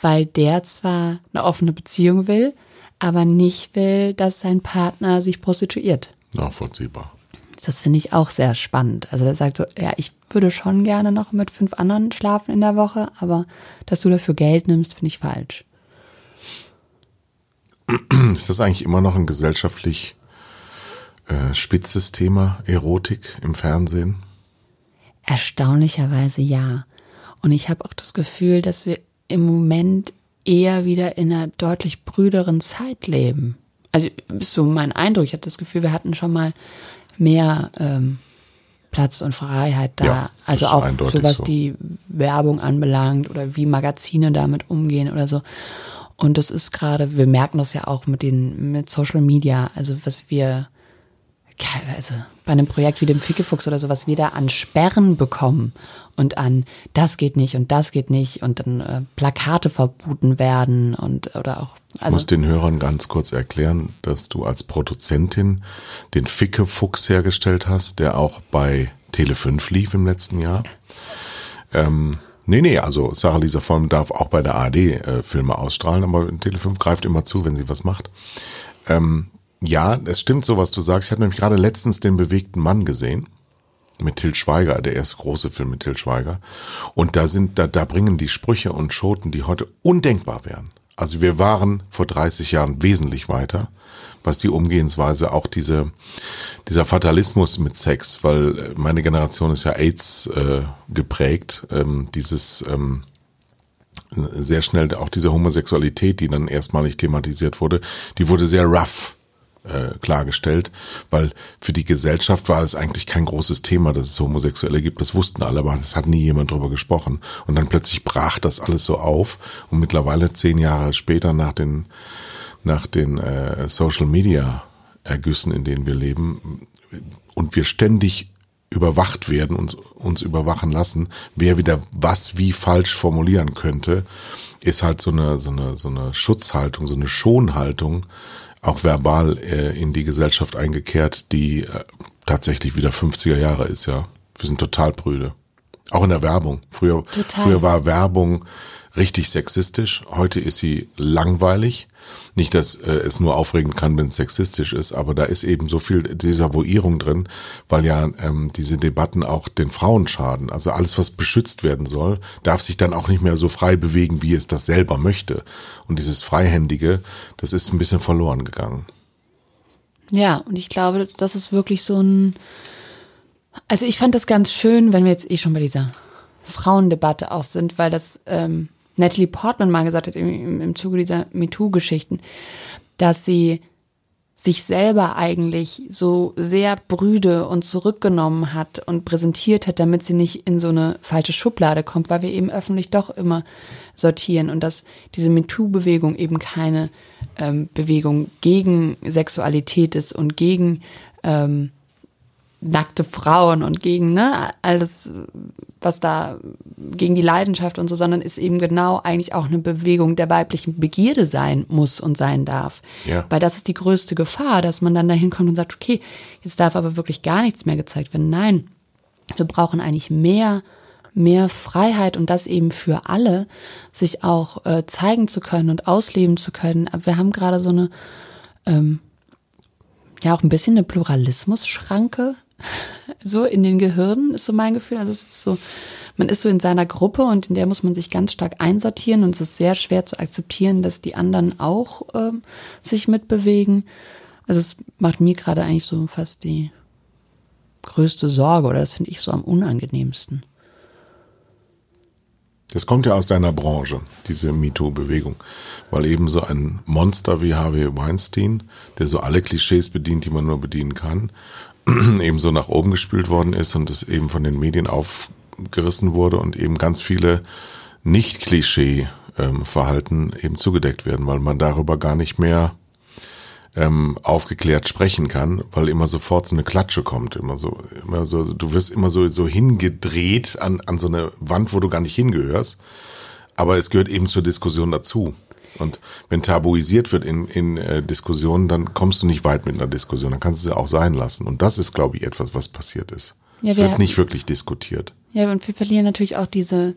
weil der zwar eine offene Beziehung will, aber nicht will, dass sein Partner sich prostituiert. Nachvollziehbar. Das finde ich auch sehr spannend. Also der sagt so, ja, ich würde schon gerne noch mit fünf anderen schlafen in der Woche, aber dass du dafür Geld nimmst, finde ich falsch. Ist das eigentlich immer noch ein gesellschaftlich äh, spitzes Thema, Erotik im Fernsehen? Erstaunlicherweise ja. Und ich habe auch das Gefühl, dass wir im Moment eher wieder in einer deutlich brüderen Zeit leben. Also so mein Eindruck. Ich hatte das Gefühl, wir hatten schon mal mehr ähm, Platz und Freiheit da. Ja, also auch so was so. die Werbung anbelangt oder wie Magazine damit umgehen oder so. Und das ist gerade, wir merken das ja auch mit den mit Social Media, also was wir also bei einem Projekt wie dem Fickefuchs oder so, was wir da an Sperren bekommen und an das geht nicht und das geht nicht und dann äh, Plakate verboten werden und oder auch Ich also muss den Hörern ganz kurz erklären, dass du als Produzentin den Ficke Fuchs hergestellt hast, der auch bei Tele 5 lief im letzten Jahr. Ähm, nee, nee, also Sarah Lisa Vollm darf auch bei der ARD äh, Filme ausstrahlen, aber Tele 5 greift immer zu, wenn sie was macht. Ähm, ja, es stimmt so, was du sagst. Ich habe nämlich gerade letztens den bewegten Mann gesehen mit Till Schweiger, der erste große Film mit Till Schweiger. Und da sind, da, da bringen die Sprüche und Schoten, die heute undenkbar wären. Also wir waren vor 30 Jahren wesentlich weiter, was die Umgehensweise, auch diese, dieser Fatalismus mit Sex, weil meine Generation ist ja AIDS äh, geprägt, ähm, dieses ähm, sehr schnell auch diese Homosexualität, die dann erstmalig thematisiert wurde, die wurde sehr rough äh, klargestellt, weil für die Gesellschaft war es eigentlich kein großes Thema, dass es Homosexuelle gibt. Das wussten alle, aber es hat nie jemand drüber gesprochen. Und dann plötzlich brach das alles so auf. Und mittlerweile zehn Jahre später nach den nach den äh, Social Media Ergüssen, in denen wir leben, und wir ständig überwacht werden und uns überwachen lassen, wer wieder was wie falsch formulieren könnte, ist halt so eine so eine so eine Schutzhaltung, so eine Schonhaltung, auch verbal äh, in die Gesellschaft eingekehrt, die äh, tatsächlich wieder 50er Jahre ist, ja. Wir sind total prüde. Auch in der Werbung. Früher, Total. früher war Werbung richtig sexistisch. Heute ist sie langweilig. Nicht, dass äh, es nur aufregend kann, wenn es sexistisch ist, aber da ist eben so viel Desavouierung drin, weil ja ähm, diese Debatten auch den Frauen schaden. Also alles, was beschützt werden soll, darf sich dann auch nicht mehr so frei bewegen, wie es das selber möchte. Und dieses Freihändige, das ist ein bisschen verloren gegangen. Ja, und ich glaube, das ist wirklich so ein. Also ich fand das ganz schön, wenn wir jetzt eh schon bei dieser Frauendebatte auch sind, weil das ähm, Natalie Portman mal gesagt hat im, im, Zuge dieser MeToo-Geschichten, dass sie sich selber eigentlich so sehr brüde und zurückgenommen hat und präsentiert hat, damit sie nicht in so eine falsche Schublade kommt, weil wir eben öffentlich doch immer sortieren und dass diese MeToo-Bewegung eben keine ähm, Bewegung gegen Sexualität ist und gegen ähm, nackte Frauen und gegen ne, alles, was da gegen die Leidenschaft und so, sondern ist eben genau eigentlich auch eine Bewegung der weiblichen Begierde sein muss und sein darf. Ja. Weil das ist die größte Gefahr, dass man dann dahin kommt und sagt, okay, jetzt darf aber wirklich gar nichts mehr gezeigt werden. Nein, wir brauchen eigentlich mehr mehr Freiheit und das eben für alle, sich auch äh, zeigen zu können und ausleben zu können. Aber wir haben gerade so eine, ähm, ja auch ein bisschen eine Pluralismus-Schranke so in den Gehirnen, ist so mein Gefühl. Also es ist so, man ist so in seiner Gruppe und in der muss man sich ganz stark einsortieren und es ist sehr schwer zu akzeptieren, dass die anderen auch ähm, sich mitbewegen. Also es macht mir gerade eigentlich so fast die größte Sorge oder das finde ich so am unangenehmsten. Das kommt ja aus deiner Branche, diese MeToo-Bewegung. Weil eben so ein Monster wie Harvey Weinstein, der so alle Klischees bedient, die man nur bedienen kann, eben so nach oben gespült worden ist und es eben von den Medien aufgerissen wurde und eben ganz viele Nicht-Klischee-Verhalten eben zugedeckt werden, weil man darüber gar nicht mehr ähm, aufgeklärt sprechen kann, weil immer sofort so eine Klatsche kommt, immer so, immer so, du wirst immer so, so hingedreht an, an so eine Wand, wo du gar nicht hingehörst. Aber es gehört eben zur Diskussion dazu. Und wenn tabuisiert wird in, in äh, Diskussionen, dann kommst du nicht weit mit einer Diskussion, dann kannst du sie auch sein lassen. Und das ist, glaube ich, etwas, was passiert ist. Ja, wird wir, nicht wirklich diskutiert. Ja, und wir verlieren natürlich auch diese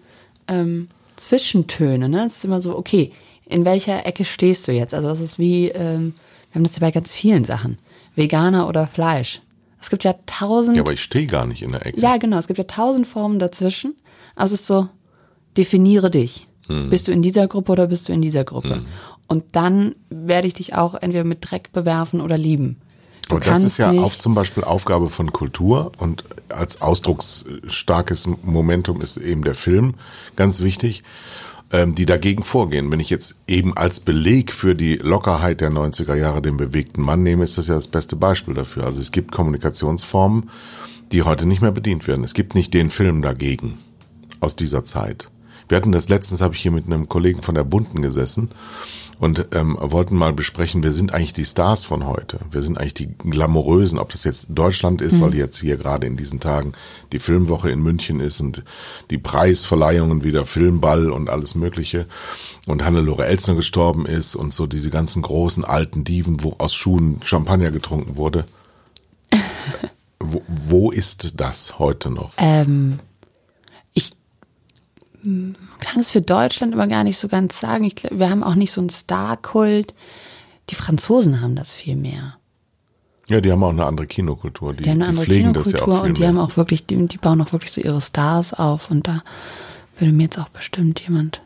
ähm, Zwischentöne. Ne? Es ist immer so, okay, in welcher Ecke stehst du jetzt? Also das ist wie, ähm, wir haben das ja bei ganz vielen Sachen. Veganer oder Fleisch. Es gibt ja tausend. Ja, aber ich stehe gar nicht in der Ecke. Ja, genau. Es gibt ja tausend Formen dazwischen. Aber es ist so, definiere dich. Hm. Bist du in dieser Gruppe oder bist du in dieser Gruppe? Hm. Und dann werde ich dich auch entweder mit Dreck bewerfen oder lieben. Du und das ist ja auch zum Beispiel Aufgabe von Kultur und als ausdrucksstarkes Momentum ist eben der Film ganz wichtig ähm, die dagegen vorgehen. Wenn ich jetzt eben als Beleg für die Lockerheit der 90er Jahre den bewegten Mann nehme, ist das ja das beste Beispiel dafür. Also es gibt Kommunikationsformen, die heute nicht mehr bedient werden. Es gibt nicht den Film dagegen aus dieser Zeit. Wir hatten das letztens, habe ich hier mit einem Kollegen von der Bunten gesessen und ähm, wollten mal besprechen, wer sind eigentlich die Stars von heute? Wer sind eigentlich die Glamourösen? Ob das jetzt Deutschland ist, mhm. weil jetzt hier gerade in diesen Tagen die Filmwoche in München ist und die Preisverleihungen wieder Filmball und alles Mögliche und Hannelore Elsner gestorben ist und so diese ganzen großen alten Diven, wo aus Schuhen Champagner getrunken wurde. wo, wo ist das heute noch? Ähm, kann es für Deutschland aber gar nicht so ganz sagen. Ich wir haben auch nicht so einen Star-Kult. Die Franzosen haben das viel mehr. Ja, die haben auch eine andere Kinokultur. Die, die haben eine andere pflegen Kinokultur das ja auch viel und die mehr. haben auch wirklich, die, die bauen auch wirklich so ihre Stars auf und da würde mir jetzt auch bestimmt jemand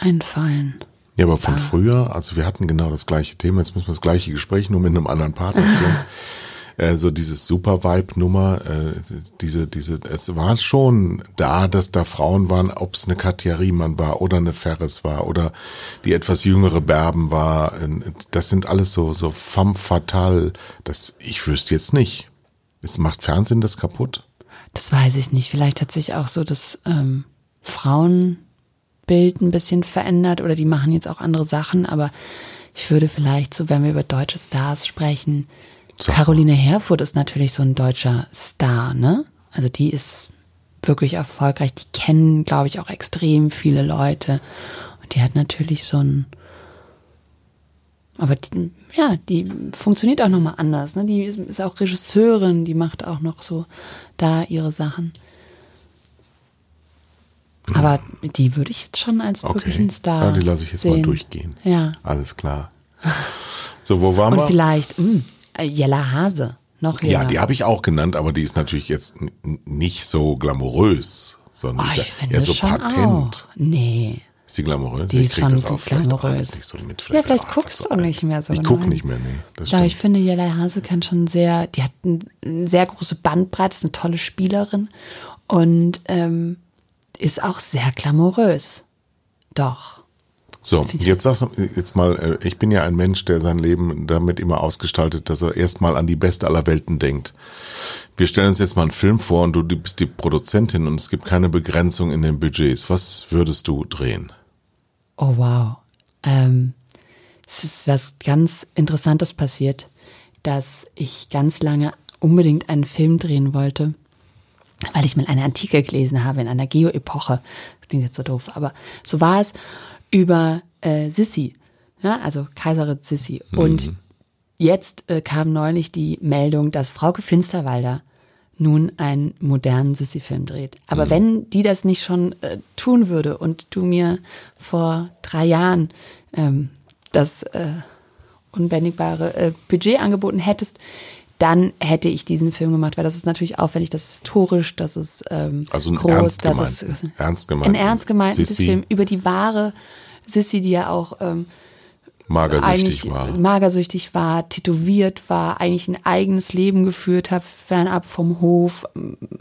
einfallen. Ja, aber von früher, also wir hatten genau das gleiche Thema, jetzt müssen wir das gleiche Gespräch nur mit einem anderen Partner führen. äh, so dieses Super Vibe Nummer, äh, diese diese es war schon da, dass da Frauen waren, ob es eine Katja Riemann war oder eine Ferris war oder die etwas jüngere Berben war, das sind alles so so femme fatale, das ich wüsste jetzt nicht. Es macht Fernsehen das kaputt? Das weiß ich nicht. Vielleicht hat sich auch so das ähm, Frauenbild ein bisschen verändert oder die machen jetzt auch andere Sachen, aber ich würde vielleicht so, wenn wir über deutsche Stars sprechen, so. Caroline Herfurth ist natürlich so ein deutscher Star, ne? Also die ist wirklich erfolgreich. Die kennen, glaube ich, auch extrem viele Leute. Und die hat natürlich so ein, aber die, ja, die funktioniert auch nochmal anders. Ne? Die ist, ist, auch Regisseurin, die macht auch noch so da ihre Sachen. Aber die würde ich jetzt schon als okay. wirklichen Star. Ja, die lasse ich jetzt sehen. mal durchgehen. Ja. Alles klar. So, wo waren Und wir? Und vielleicht, mh, äh, Jella Hase. Noch Ja, die habe ich auch genannt, aber die ist natürlich jetzt nicht so glamourös, sondern oh, ist ja eher so patent. Auch. Nee. Ist die glamourös? Die ist schon das auch glamourös. Nicht so mit, vielleicht ja, vielleicht auch, guckst du auch nicht mehr so. Ich gucke nicht mehr, nee. Ja, ich finde, Jella Hase kann schon sehr, die hat eine sehr große Bandbreite, ist eine tolle Spielerin und ähm, ist auch sehr glamourös. Doch. So, jetzt sagst du jetzt mal, äh, ich bin ja ein Mensch, der sein Leben damit immer ausgestaltet, dass er erstmal an die beste aller Welten denkt. Wir stellen uns jetzt mal einen Film vor und du bist die Produzentin und es gibt keine Begrenzung in den Budgets. Was würdest du drehen? Oh wow. Ähm, es ist was ganz Interessantes passiert, dass ich ganz lange unbedingt einen Film drehen wollte, weil ich mal einen Artikel gelesen habe in einer Geo-Epoche. Das klingt jetzt so doof, aber so war es über äh, Sissi, ja, also Kaiserin Sissi. Mhm. Und jetzt äh, kam neulich die Meldung, dass Frauke Finsterwalder nun einen modernen Sissy-Film dreht. Aber mhm. wenn die das nicht schon äh, tun würde und du mir vor drei Jahren ähm, das äh, unbändigbare äh, Budget angeboten hättest, dann hätte ich diesen Film gemacht, weil das ist natürlich aufwendig, das ist historisch, das ist ähm, also ein groß, ernst das gemeint, ist ernst gemeint, ein ernst gemeinten Film über die wahre Sissy, die ja auch ähm, magersüchtig war. magersüchtig war, tätowiert war, eigentlich ein eigenes Leben geführt hat, fernab vom Hof,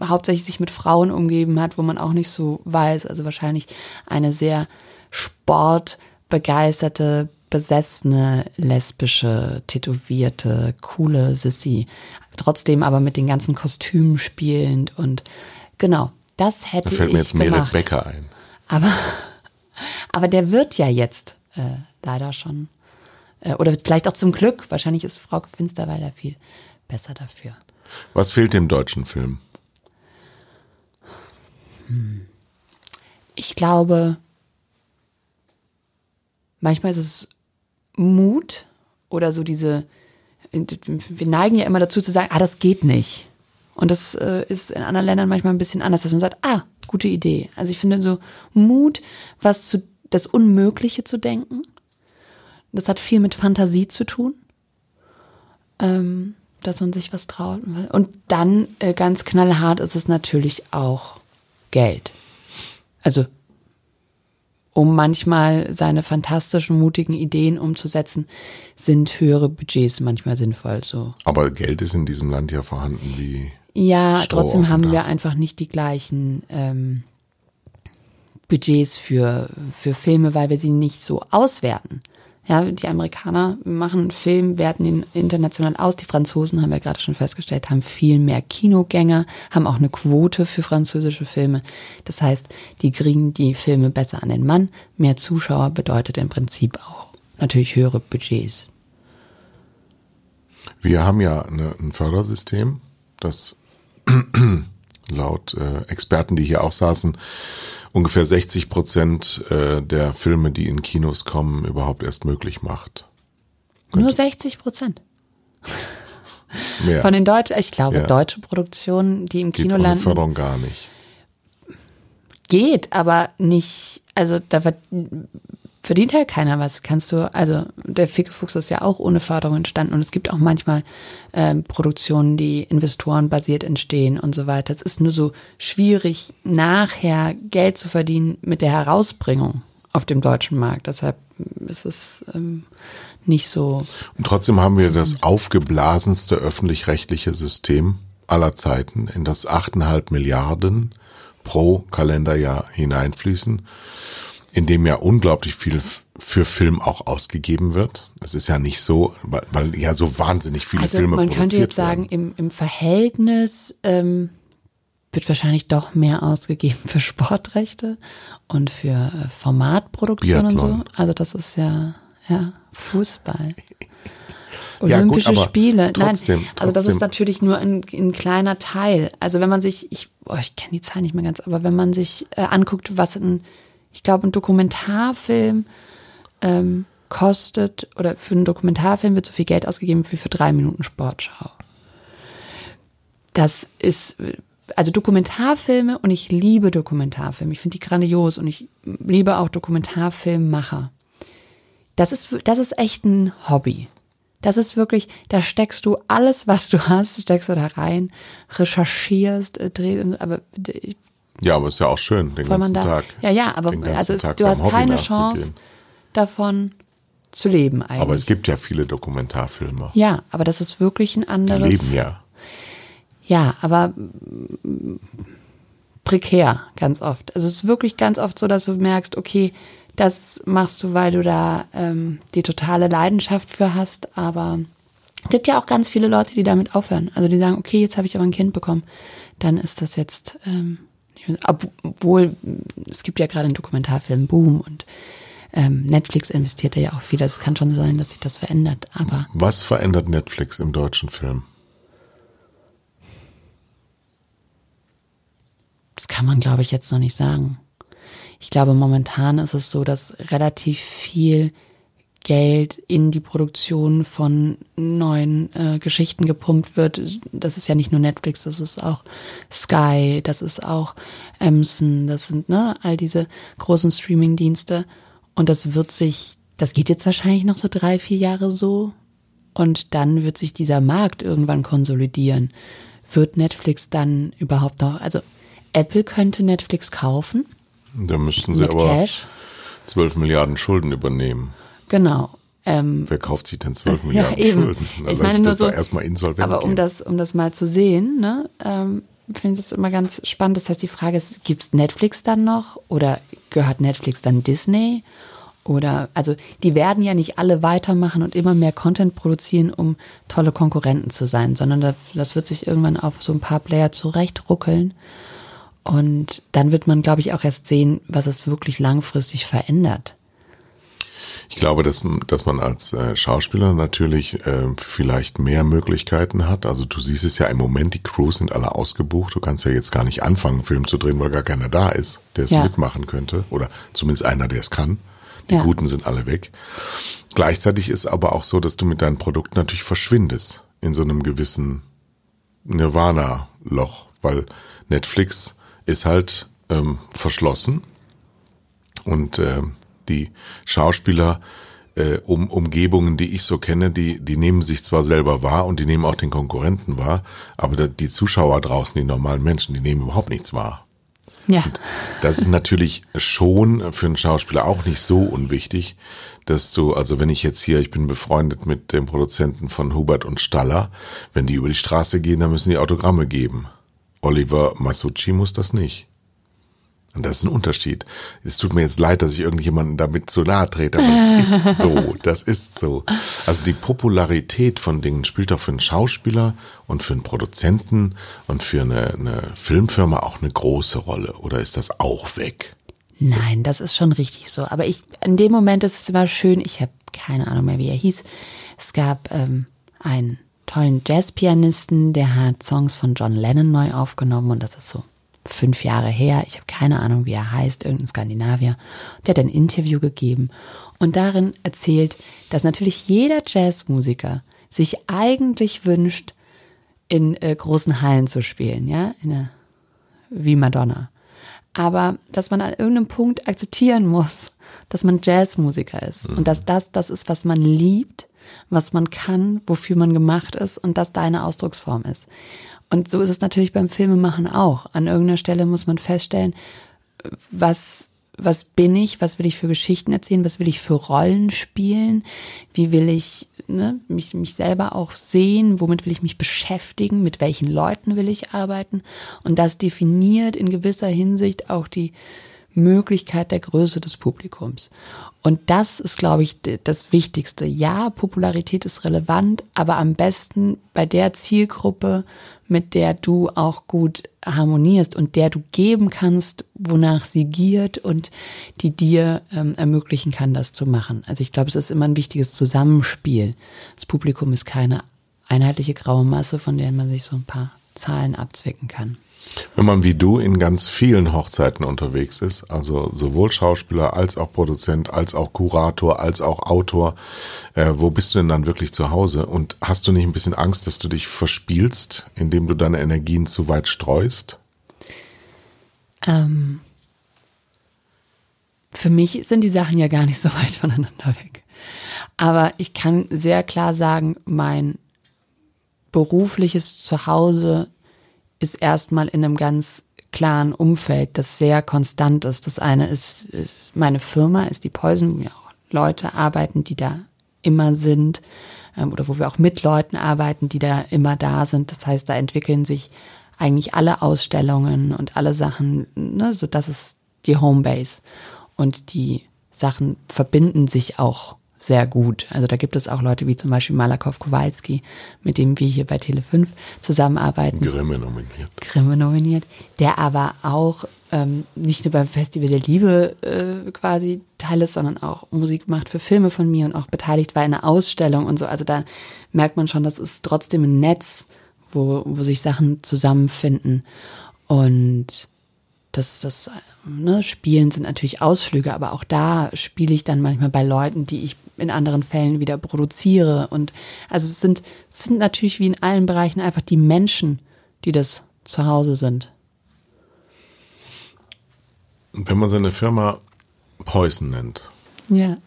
hauptsächlich sich mit Frauen umgeben hat, wo man auch nicht so weiß, also wahrscheinlich eine sehr sportbegeisterte, besessene, lesbische, tätowierte, coole Sissy. Trotzdem aber mit den ganzen Kostümen spielend und genau, das hätte da fällt ich mir jetzt gemacht. Becker ein. Aber, aber der wird ja jetzt äh, leider schon äh, oder vielleicht auch zum Glück. Wahrscheinlich ist Frau Finsterwalder viel besser dafür. Was fehlt dem deutschen Film? Hm. Ich glaube, manchmal ist es Mut oder so diese, wir neigen ja immer dazu zu sagen, ah, das geht nicht. Und das äh, ist in anderen Ländern manchmal ein bisschen anders, dass man sagt, ah, gute Idee. Also ich finde so Mut, was zu, das Unmögliche zu denken das hat viel mit Fantasie zu tun, ähm, dass man sich was traut. Und dann äh, ganz knallhart ist es natürlich auch Geld. Also um manchmal seine fantastischen, mutigen Ideen umzusetzen, sind höhere Budgets manchmal sinnvoll. So. Aber Geld ist in diesem Land ja vorhanden wie. Ja, trotzdem haben wir einfach nicht die gleichen ähm, Budgets für, für Filme, weil wir sie nicht so auswerten. Ja, die Amerikaner machen einen Film, werten ihn international aus. Die Franzosen, haben wir gerade schon festgestellt, haben viel mehr Kinogänger, haben auch eine Quote für französische Filme. Das heißt, die kriegen die Filme besser an den Mann. Mehr Zuschauer bedeutet im Prinzip auch natürlich höhere Budgets. Wir haben ja eine, ein Fördersystem, das laut äh, Experten, die hier auch saßen, ungefähr 60 Prozent äh, der Filme, die in Kinos kommen, überhaupt erst möglich macht. Könnte Nur 60 Prozent. Mehr. Von den deutschen, ich glaube, ja. deutsche Produktionen, die im Geht Kino landen. Förderung gar nicht. Geht, aber nicht, also da wird verdient halt keiner was. Kannst du, also der Fickefuchs ist ja auch ohne Förderung entstanden und es gibt auch manchmal äh, Produktionen, die investorenbasiert entstehen und so weiter. Es ist nur so schwierig, nachher Geld zu verdienen mit der Herausbringung auf dem deutschen Markt. Deshalb ist es ähm, nicht so. Und trotzdem haben wir das aufgeblasenste öffentlich-rechtliche System aller Zeiten, in das 8,5 Milliarden pro Kalenderjahr hineinfließen in dem ja unglaublich viel für Film auch ausgegeben wird. Es ist ja nicht so, weil, weil ja so wahnsinnig viele also Filme man produziert könnte jetzt sagen, im, im Verhältnis ähm, wird wahrscheinlich doch mehr ausgegeben für Sportrechte und für äh, Formatproduktion Biathlon. und so. Also das ist ja, ja, Fußball. Ja, gut, Olympische Spiele. trotzdem, Nein, also das ist natürlich nur ein, ein kleiner Teil. Also wenn man sich, ich, oh, ich kenne die Zahl nicht mehr ganz, aber wenn man sich äh, anguckt, was ein ich glaube, ein Dokumentarfilm ähm, kostet, oder für einen Dokumentarfilm wird so viel Geld ausgegeben wie für drei Minuten Sportschau. Das ist, also Dokumentarfilme und ich liebe Dokumentarfilme. Ich finde die grandios und ich liebe auch Dokumentarfilmmacher. Das ist, das ist echt ein Hobby. Das ist wirklich, da steckst du alles, was du hast, steckst du da rein, recherchierst, äh, drehst, aber Ja, aber ist ja auch schön, den ganzen da, Tag. Ja, ja, aber also es, du hast Hobby keine. Chance davon zu leben eigentlich. Aber es gibt ja viele Dokumentarfilme. ja, aber das ist wirklich ein Die anderes. leben ja. Ja, aber prekär ganz oft. Also es ist wirklich ganz oft so, dass du merkst, okay, das machst du, weil du da ähm, die totale Leidenschaft für hast, aber es gibt ja auch ganz viele Leute, die damit aufhören. Also die sagen, okay, jetzt habe ich aber ein Kind bekommen, dann ist das jetzt, ähm, obwohl es gibt ja gerade einen Dokumentarfilm Boom und ähm, Netflix investiert ja auch viel. Es kann schon sein, dass sich das verändert, aber Was verändert Netflix im deutschen Film? Das kann man, glaube ich, jetzt noch nicht sagen. Ich glaube, momentan ist es so, dass relativ viel Geld in die Produktion von neuen äh, Geschichten gepumpt wird. Das ist ja nicht nur Netflix, das ist auch Sky, das ist auch Amazon, das sind ne, all diese großen Streaming-Dienste. Und das wird sich, das geht jetzt wahrscheinlich noch so drei, vier Jahre so. Und dann wird sich dieser Markt irgendwann konsolidieren. Wird Netflix dann überhaupt noch, also Apple könnte Netflix kaufen. Da müssten sie aber Cash. 12 Milliarden Schulden übernehmen. Genau. Ähm, Wer kauft sich denn 12 Milliarden ja, Schulden? Dann ich meine nur so, erstmal insolvent aber um das, um das mal zu sehen, ne, ähm, finde ich das immer ganz spannend. Das heißt, die Frage ist, gibt es Netflix dann noch oder gehört Netflix dann Disney? Oder, also die werden ja nicht alle weitermachen und immer mehr Content produzieren, um tolle Konkurrenten zu sein, sondern das wird sich irgendwann auf so ein paar Player zurechtruckeln. Und dann wird man, glaube ich, auch erst sehen, was es wirklich langfristig verändert. Ich glaube, dass, dass man als äh, Schauspieler natürlich äh, vielleicht mehr Möglichkeiten hat. Also du siehst es ja im Moment, die Crews sind alle ausgebucht. Du kannst ja jetzt gar nicht anfangen, einen Film zu drehen, weil gar keiner da ist, der es ja. mitmachen könnte. Oder zumindest einer, der es kann. Die ja. Guten sind alle weg. Gleichzeitig ist aber auch so, dass du mit deinem Produkt natürlich verschwindest in so einem gewissen Nirvana-Loch, weil Netflix ist halt ähm, verschlossen und äh, die Schauspieler äh, um Umgebungen, die ich so kenne, die, die nehmen sich zwar selber wahr und die nehmen auch den Konkurrenten wahr, aber die Zuschauer draußen, die normalen Menschen, die nehmen überhaupt nichts wahr. Ja. Und das ist natürlich schon für einen Schauspieler auch nicht so unwichtig, dass du, also wenn ich jetzt hier, ich bin befreundet mit dem Produzenten von Hubert und Staller, wenn die über die Straße gehen, dann müssen die Autogramme geben. Oliver Masucci muss das nicht. Und das ist ein Unterschied. Es tut mir jetzt leid, dass ich irgendjemanden damit zu nahe trete, aber es ist so. Das ist so. Also die Popularität von Dingen spielt auch für einen Schauspieler und für einen Produzenten und für eine, eine Filmfirma auch eine große Rolle. Oder ist das auch weg? Nein, das ist schon richtig so. Aber ich, in dem Moment ist es immer schön, ich habe keine Ahnung mehr, wie er hieß. Es gab ähm, einen tollen Jazzpianisten, der hat Songs von John Lennon neu aufgenommen und das ist so fünf Jahre her, ich habe keine Ahnung, wie er heißt, irgendein Skandinavier, der hat ein Interview gegeben und darin erzählt, dass natürlich jeder Jazzmusiker sich eigentlich wünscht, in äh, großen Hallen zu spielen, ja, in der, wie Madonna. Aber dass man an irgendeinem Punkt akzeptieren muss, dass man Jazzmusiker ist mhm. und dass das das ist, was man liebt, was man kann, wofür man gemacht ist und das deine Ausdrucksform ist. Und so ist es natürlich beim Filmemachen auch. An irgendeiner Stelle muss man feststellen, was, was bin ich, was will ich für Geschichten erzählen, was will ich für Rollen spielen, wie will ich ne, mich, mich selber auch sehen, womit will ich mich beschäftigen, mit welchen Leuten will ich arbeiten. Und das definiert in gewisser Hinsicht auch die Möglichkeit der Größe des Publikums. Und das ist, glaube ich, das Wichtigste. Ja, Popularität ist relevant, aber am besten bei der Zielgruppe, mit der du auch gut harmonierst und der du geben kannst, wonach sie giert und die dir ähm, ermöglichen kann, das zu machen. Also ich glaube, es ist immer ein wichtiges Zusammenspiel. Das Publikum ist keine einheitliche graue Masse, von der man sich so ein paar Zahlen abzwecken kann. Wenn man wie du in ganz vielen Hochzeiten unterwegs ist, also sowohl Schauspieler als auch Produzent, als auch Kurator, als auch Autor, äh, wo bist du denn dann wirklich zu Hause? Und hast du nicht ein bisschen Angst, dass du dich verspielst, indem du deine Energien zu weit streust? Ähm, für mich sind die Sachen ja gar nicht so weit voneinander weg. Aber ich kann sehr klar sagen, mein berufliches Zuhause ist erstmal in einem ganz klaren Umfeld, das sehr konstant ist. Das eine ist, ist meine Firma, ist die Poison, wo ja auch Leute arbeiten, die da immer sind, ähm, oder wo wir auch mit Leuten arbeiten, die da immer da sind. Das heißt, da entwickeln sich eigentlich alle Ausstellungen und alle Sachen, ne, so das ist die Homebase. Und die Sachen verbinden sich auch sehr gut. Also da gibt es auch Leute wie zum Beispiel Malakow Kowalski, mit dem wir hier bei Tele5 zusammenarbeiten. Grimme nominiert. Grimme nominiert, der aber auch ähm, nicht nur beim Festival der Liebe äh, quasi Teil ist, sondern auch Musik macht für Filme von mir und auch beteiligt war in einer Ausstellung und so. Also da merkt man schon, das ist trotzdem ein Netz, wo, wo sich Sachen zusammenfinden. Und das, das ne, Spielen sind natürlich Ausflüge, aber auch da spiele ich dann manchmal bei Leuten, die ich in anderen Fällen wieder produziere. Und also es sind, es sind natürlich wie in allen Bereichen einfach die Menschen, die das zu Hause sind. Wenn man seine Firma Poison nennt, Ja.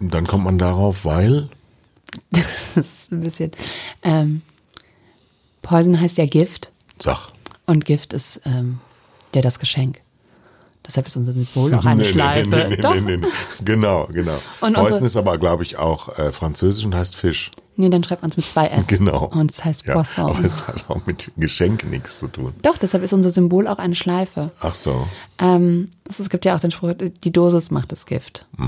dann kommt man darauf, weil Das ist ein bisschen. Ähm, Poison heißt ja Gift Sach. und Gift ist ähm, der das Geschenk. Deshalb ist unser Symbol auch eine Nee, Schleife. Nee, nee, nee, nee. Genau, genau. Und unsere- ist aber, glaube ich, auch äh, französisch und heißt Fisch. Nee, dann schreibt man es mit zwei S. Genau. Und es heißt ja, Poisson. Aber es hat auch mit Geschenk nichts zu tun. Doch, deshalb ist unser Symbol auch eine Schleife. Ach so. Ähm, es, es gibt ja auch den Spruch, die Dosis macht das Gift. Ja,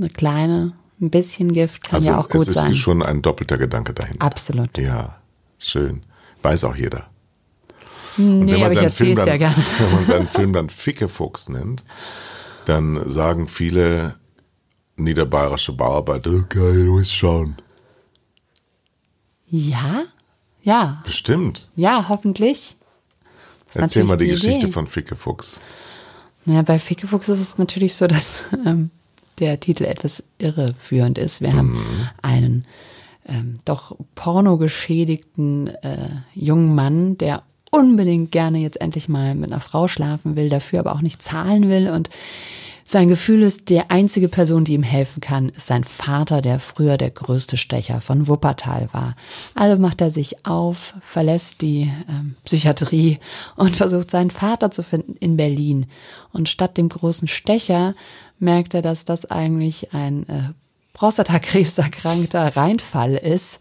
eine kleine, ein bisschen Gift kann Mhm. Also ja auch gut es ist sein. schon ein doppelter Gedanke dahinter. Absolut. Ja, schön. Weiß auch jeder. Nee, wenn man aber ich seinen Film erzähle es dann, ja gerne. wenn man seinen Film dann Fickefuchs nennt, dann sagen viele niederbayerische Bauarbeiter, oh, geil, du musst schauen. Ja, ja, Bestimmt. ja, hoffentlich. Erzähl mal die natürlich Geschichte Idee. von Fickefuchs. Ja, bei Fickefuchs ist es natürlich so, dass ähm, der Titel etwas irreführend ist. Wir haben einen ähm, doch pornogeschädigten äh, jungen Mann, der unbedingt gerne jetzt endlich mal mit einer Frau schlafen will, dafür aber auch nicht zahlen will und sein Gefühl ist, die einzige Person, die ihm helfen kann, ist sein Vater, der früher der größte Stecher von Wuppertal war. Also macht er sich auf, verlässt die ähm, Psychiatrie und versucht seinen Vater zu finden in Berlin. Und statt dem großen Stecher merkt er, dass das eigentlich ein äh, Prostatakrebserkrankter Reinfall ist,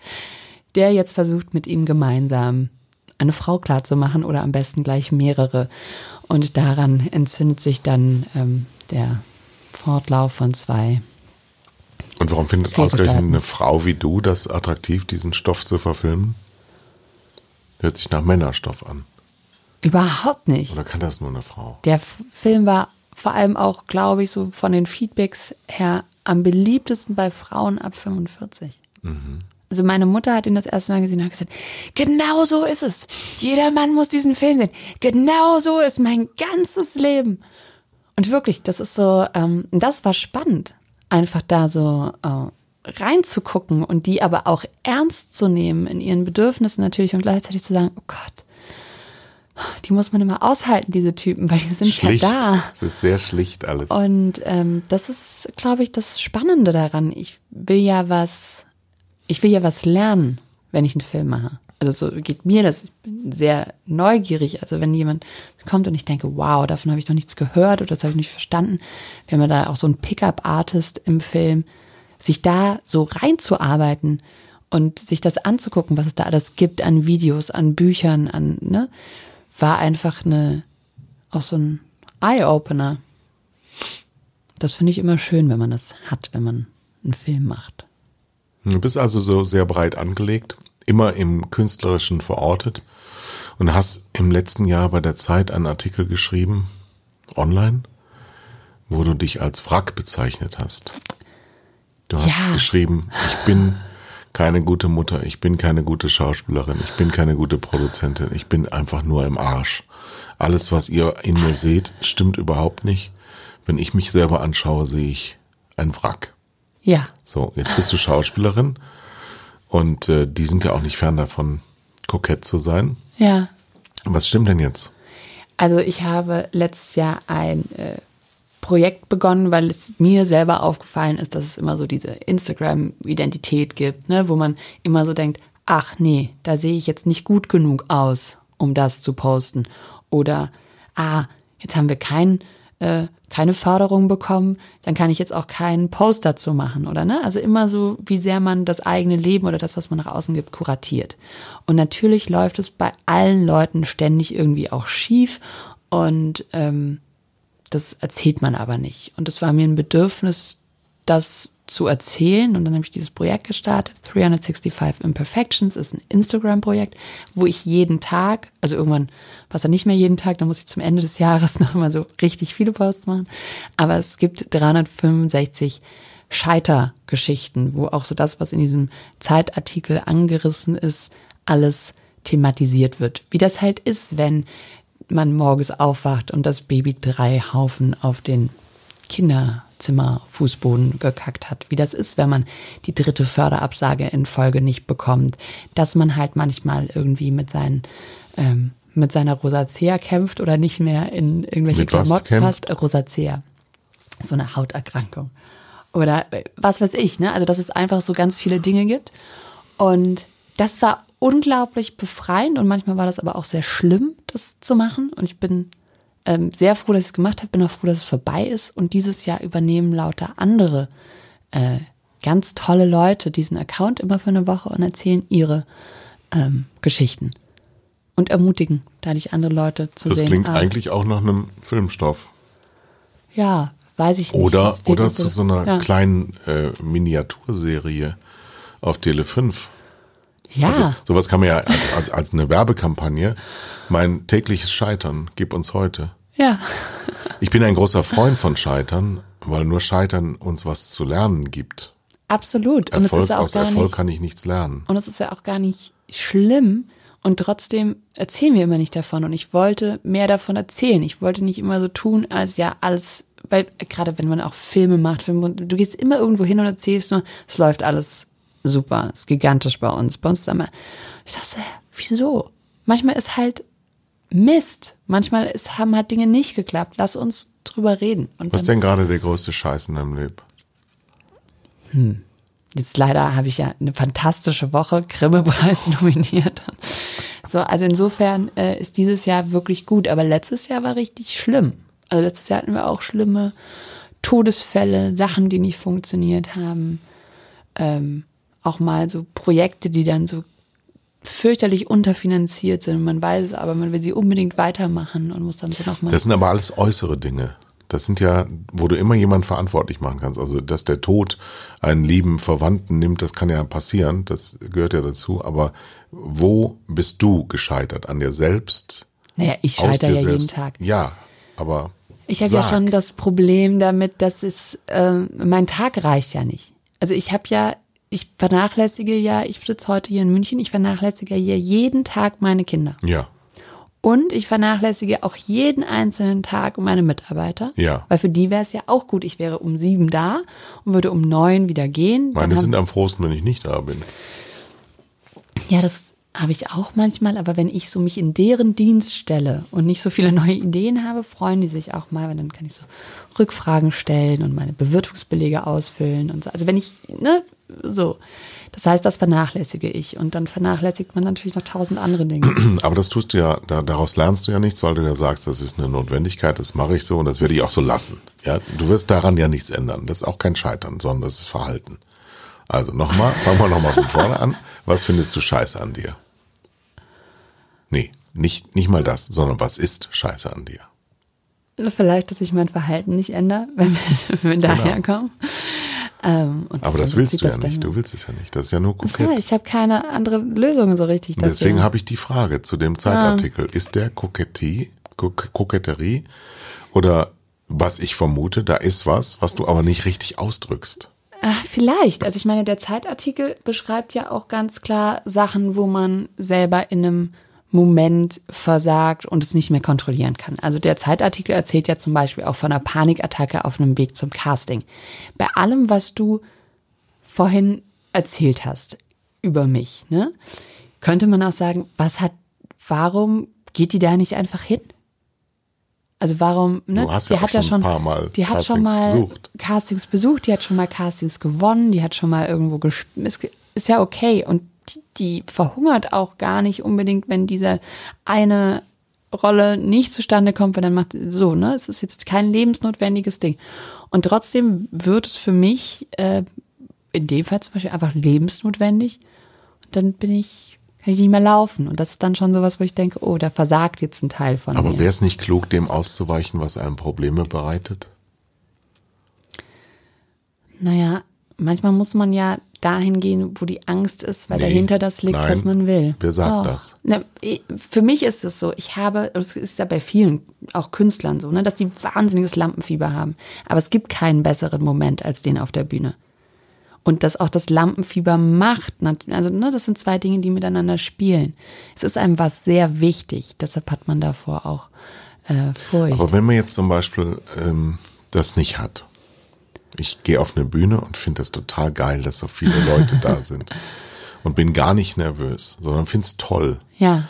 der jetzt versucht, mit ihm gemeinsam eine Frau klarzumachen oder am besten gleich mehrere. Und daran entzündet sich dann ähm, der Fortlauf von zwei. Und warum findet ausgerechnet eine Frau wie du das attraktiv, diesen Stoff zu verfilmen? Hört sich nach Männerstoff an. Überhaupt nicht. Oder kann das nur eine Frau? Der Film war vor allem auch, glaube ich, so von den Feedbacks her am beliebtesten bei Frauen ab 45. Also meine Mutter hat ihn das erste Mal gesehen und hat gesagt, genau so ist es. Jeder Mann muss diesen Film sehen. Genau so ist mein ganzes Leben. Und wirklich, das ist so, ähm, das war spannend, einfach da so äh, reinzugucken und die aber auch ernst zu nehmen in ihren Bedürfnissen natürlich und gleichzeitig zu sagen, oh Gott, die muss man immer aushalten, diese Typen, weil die sind Schlicht. ja da. Es ist sehr schlicht alles. Und ähm, das ist, glaube ich, das Spannende daran. Ich will ja was, ich will ja was lernen, wenn ich einen Film mache. Also so geht mir das. Ich bin sehr neugierig. Also wenn jemand kommt und ich denke, wow, davon habe ich noch nichts gehört oder das habe ich nicht verstanden. Wir haben ja da auch so einen Pickup-Artist im Film, sich da so reinzuarbeiten und sich das anzugucken, was es da alles gibt an Videos, an Büchern, an, ne, war einfach eine, auch so ein Eye-Opener. Das finde ich immer schön, wenn man das hat, wenn man einen Film macht. Du bist also so sehr breit angelegt, immer im Künstlerischen verortet und hast im letzten Jahr bei der Zeit einen Artikel geschrieben, online, wo du dich als Wrack bezeichnet hast. Du hast Ja. geschrieben, ich bin keine gute Mutter, ich bin keine gute Schauspielerin, ich bin keine gute Produzentin, ich bin einfach nur im Arsch. Alles, was ihr in mir seht, stimmt überhaupt nicht. Wenn ich mich selber anschaue, sehe ich ein Wrack. Ja, So, jetzt bist du Schauspielerin und äh, die sind ja auch nicht fern davon, kokett zu sein. ja. Was stimmt denn jetzt? Also ich habe letztes Jahr ein äh, Projekt begonnen, weil es mir selber aufgefallen ist, dass es immer so diese Instagram-Identität gibt, ne, wo man immer so denkt, ach nee, da sehe ich jetzt nicht gut genug aus, um das zu posten. Oder, ah, jetzt haben wir kein, äh, keine Förderung bekommen, dann kann ich jetzt auch keinen Post dazu machen, oder ne? Also immer so, wie sehr man das eigene Leben oder das, was man nach außen gibt, kuratiert. Und natürlich läuft es bei allen Leuten ständig irgendwie auch schief und ähm, das erzählt man aber nicht. Und es war mir ein Bedürfnis, das zu erzählen. Und dann habe ich dieses Projekt gestartet. 365 Imperfections ist ein Instagram-Projekt, wo ich jeden Tag, also irgendwann es dann nicht mehr jeden Tag, dann muss ich zum Ende des Jahres noch mal so richtig viele Posts machen. Aber es gibt 365 Scheitergeschichten, wo auch so das, was in diesem Zeitartikel angerissen ist, alles thematisiert wird. Wie das halt ist, wenn man morgens aufwacht und das Baby drei Haufen auf den Kinderzimmerfußboden gekackt hat, wie das ist, wenn man die dritte Förderabsage in Folge nicht bekommt, dass man halt manchmal irgendwie mit seinen ähm, mit seiner Rosacea kämpft oder nicht mehr in irgendwelche Mit Klamotten passt. Rosacea. So eine Hauterkrankung. Oder äh, was weiß ich, ne? Also, dass es einfach so ganz viele Dinge gibt. Und das war unglaublich befreiend und manchmal war das aber auch sehr schlimm, das zu machen. Und ich bin ähm, sehr froh, dass ich es gemacht habe, bin auch froh, dass es vorbei ist. Und dieses Jahr übernehmen lauter andere äh, ganz tolle Leute diesen Account immer für eine Woche und erzählen ihre ähm, Geschichten. Und ermutigen dadurch andere Leute zu Das sehen. klingt ah, eigentlich auch nach einem Filmstoff. Ja, weiß ich nicht. Oder, Das oder zu so einer ja. kleinen äh, Miniaturserie auf Tele 5. Ja, Also sowas kann man ja als, als, als eine Werbekampagne. Mein tägliches Scheitern, gib uns heute. Ja. Ich bin ein großer Freund von Scheitern, weil nur Scheitern uns was zu lernen gibt. Absolut. Und es Erfolg ist ja auch aus gar Erfolg nicht, kann ich nichts lernen. und es ist ja auch gar nicht schlimm. Und trotzdem erzählen wir immer nicht davon. Und ich wollte mehr davon erzählen. Ich wollte nicht immer so tun, als ja alles, weil gerade wenn man auch Filme macht, wenn man, du gehst immer irgendwo hin und erzählst nur, es läuft alles super, es ist gigantisch bei uns. Bei uns ist immer, ich dachte, wieso? Manchmal ist halt Mist. Manchmal ist, haben halt Dinge nicht geklappt. Lass uns drüber reden. Und Was ist denn gerade der größte Scheiß in deinem Leben? Jetzt leider habe ich ja eine fantastische Woche, Grimme-Preis nominiert. So, also insofern äh, ist dieses Jahr wirklich gut, aber letztes Jahr war richtig schlimm. Also letztes Jahr hatten wir auch schlimme Todesfälle, Sachen, die nicht funktioniert haben. Ähm, auch mal so Projekte, die dann so fürchterlich unterfinanziert sind. Man weiß es, aber man will sie unbedingt weitermachen und muss dann so nochmal. Das sind aber alles äußere Dinge. Das sind ja, wo du immer jemanden verantwortlich machen kannst. Also, dass der Tod einen lieben Verwandten nimmt, das kann ja passieren, das gehört ja dazu. Aber wo bist du gescheitert? An dir selbst? Naja, ich scheitere ja jeden selbst? Tag. Ja, aber. Ich habe ja schon das Problem damit, dass es ähm, mein Tag reicht ja nicht. Also ich habe ja, ich vernachlässige ja, ich sitze heute hier in München, ich vernachlässige hier jeden Tag meine Kinder. Ja, Und ich vernachlässige auch jeden einzelnen Tag meine Mitarbeiter. Ja. Weil für die wäre es ja auch gut. Ich wäre um sieben da und würde um neun wieder gehen. Meine sind am frohsten, wenn ich nicht da bin. Ja, das habe ich auch manchmal, aber wenn ich so mich in deren Dienst stelle und nicht so viele neue Ideen habe, freuen die sich auch mal, weil dann kann ich so Rückfragen stellen und meine Bewirtungsbelege ausfüllen und so. Also wenn ich, ne, so. Das heißt, das vernachlässige ich und dann vernachlässigt man natürlich noch tausend andere Dinge. Aber das tust du ja, da, daraus lernst du ja nichts, weil du ja sagst, das ist eine Notwendigkeit, das mache ich so und das werde ich auch so lassen. Ja, du wirst daran ja nichts ändern. Das ist auch kein Scheitern, sondern das ist Verhalten. Also nochmal, fangen wir nochmal von vorne an. Was findest du scheiße an dir? Nicht, nicht mal das, sondern was ist scheiße an dir? Vielleicht, dass ich mein Verhalten nicht ändere, wenn wir, wenn wir daherkommen. Ähm, Genau. Aber das willst du ja das dann nicht. Du willst es ja nicht. Das ist ja nur Ja, kokett. ich habe keine andere Lösung so richtig dafür. Deswegen habe ich die Frage zu dem Zeitartikel. Ist der Kokettie, Kok Koketterie oder was ich vermute, da ist was, was du aber nicht richtig ausdrückst. Ach, vielleicht. Also ich meine, der Zeitartikel beschreibt ja auch ganz klar Sachen, wo man selber in einem Moment versagt und es nicht mehr kontrollieren kann. Also der Zeitartikel erzählt ja zum Beispiel auch von einer Panikattacke auf einem Weg zum Casting. Bei allem, was du vorhin erzählt hast über mich, ne, könnte man auch sagen, was hat, warum geht die da nicht einfach hin? Also warum, ne? Du hast ja die auch hat ja schon ein paar Mal die hat schon Castings mal besucht. Castings besucht, die hat schon mal Castings gewonnen, die hat schon mal irgendwo gespielt. Ist, ist ja okay. Und die, verhungert auch gar nicht unbedingt, wenn diese eine Rolle nicht zustande kommt, weil dann macht so, ne? Es ist jetzt kein lebensnotwendiges Ding. Und trotzdem wird es für mich äh, in dem Fall zum Beispiel einfach lebensnotwendig. Und dann bin ich, kann ich nicht mehr laufen. Und das ist dann schon sowas, wo ich denke, oh, da versagt jetzt ein Teil von Aber mir. wäre es nicht klug, dem auszuweichen, was einem Probleme bereitet? Naja, manchmal muss man ja dahin gehen, wo die Angst ist, weil Nee, dahinter das liegt, nein. was man will. Wer sagt Doch. das? Na, für mich ist es so, ich habe, es ist ja bei vielen, auch Künstlern so, ne, dass die wahnsinniges Lampenfieber haben. Aber es gibt keinen besseren Moment als den auf der Bühne. Und dass auch das Lampenfieber macht. Also, ne, das sind zwei Dinge, die miteinander spielen. Es ist einem was sehr wichtig. Deshalb hat man davor auch äh, Furcht. Aber wenn man jetzt zum Beispiel ähm, das nicht hat, ich gehe auf eine Bühne und finde das total geil, dass so viele Leute da sind. Und bin gar nicht nervös, sondern finde es toll. Ja.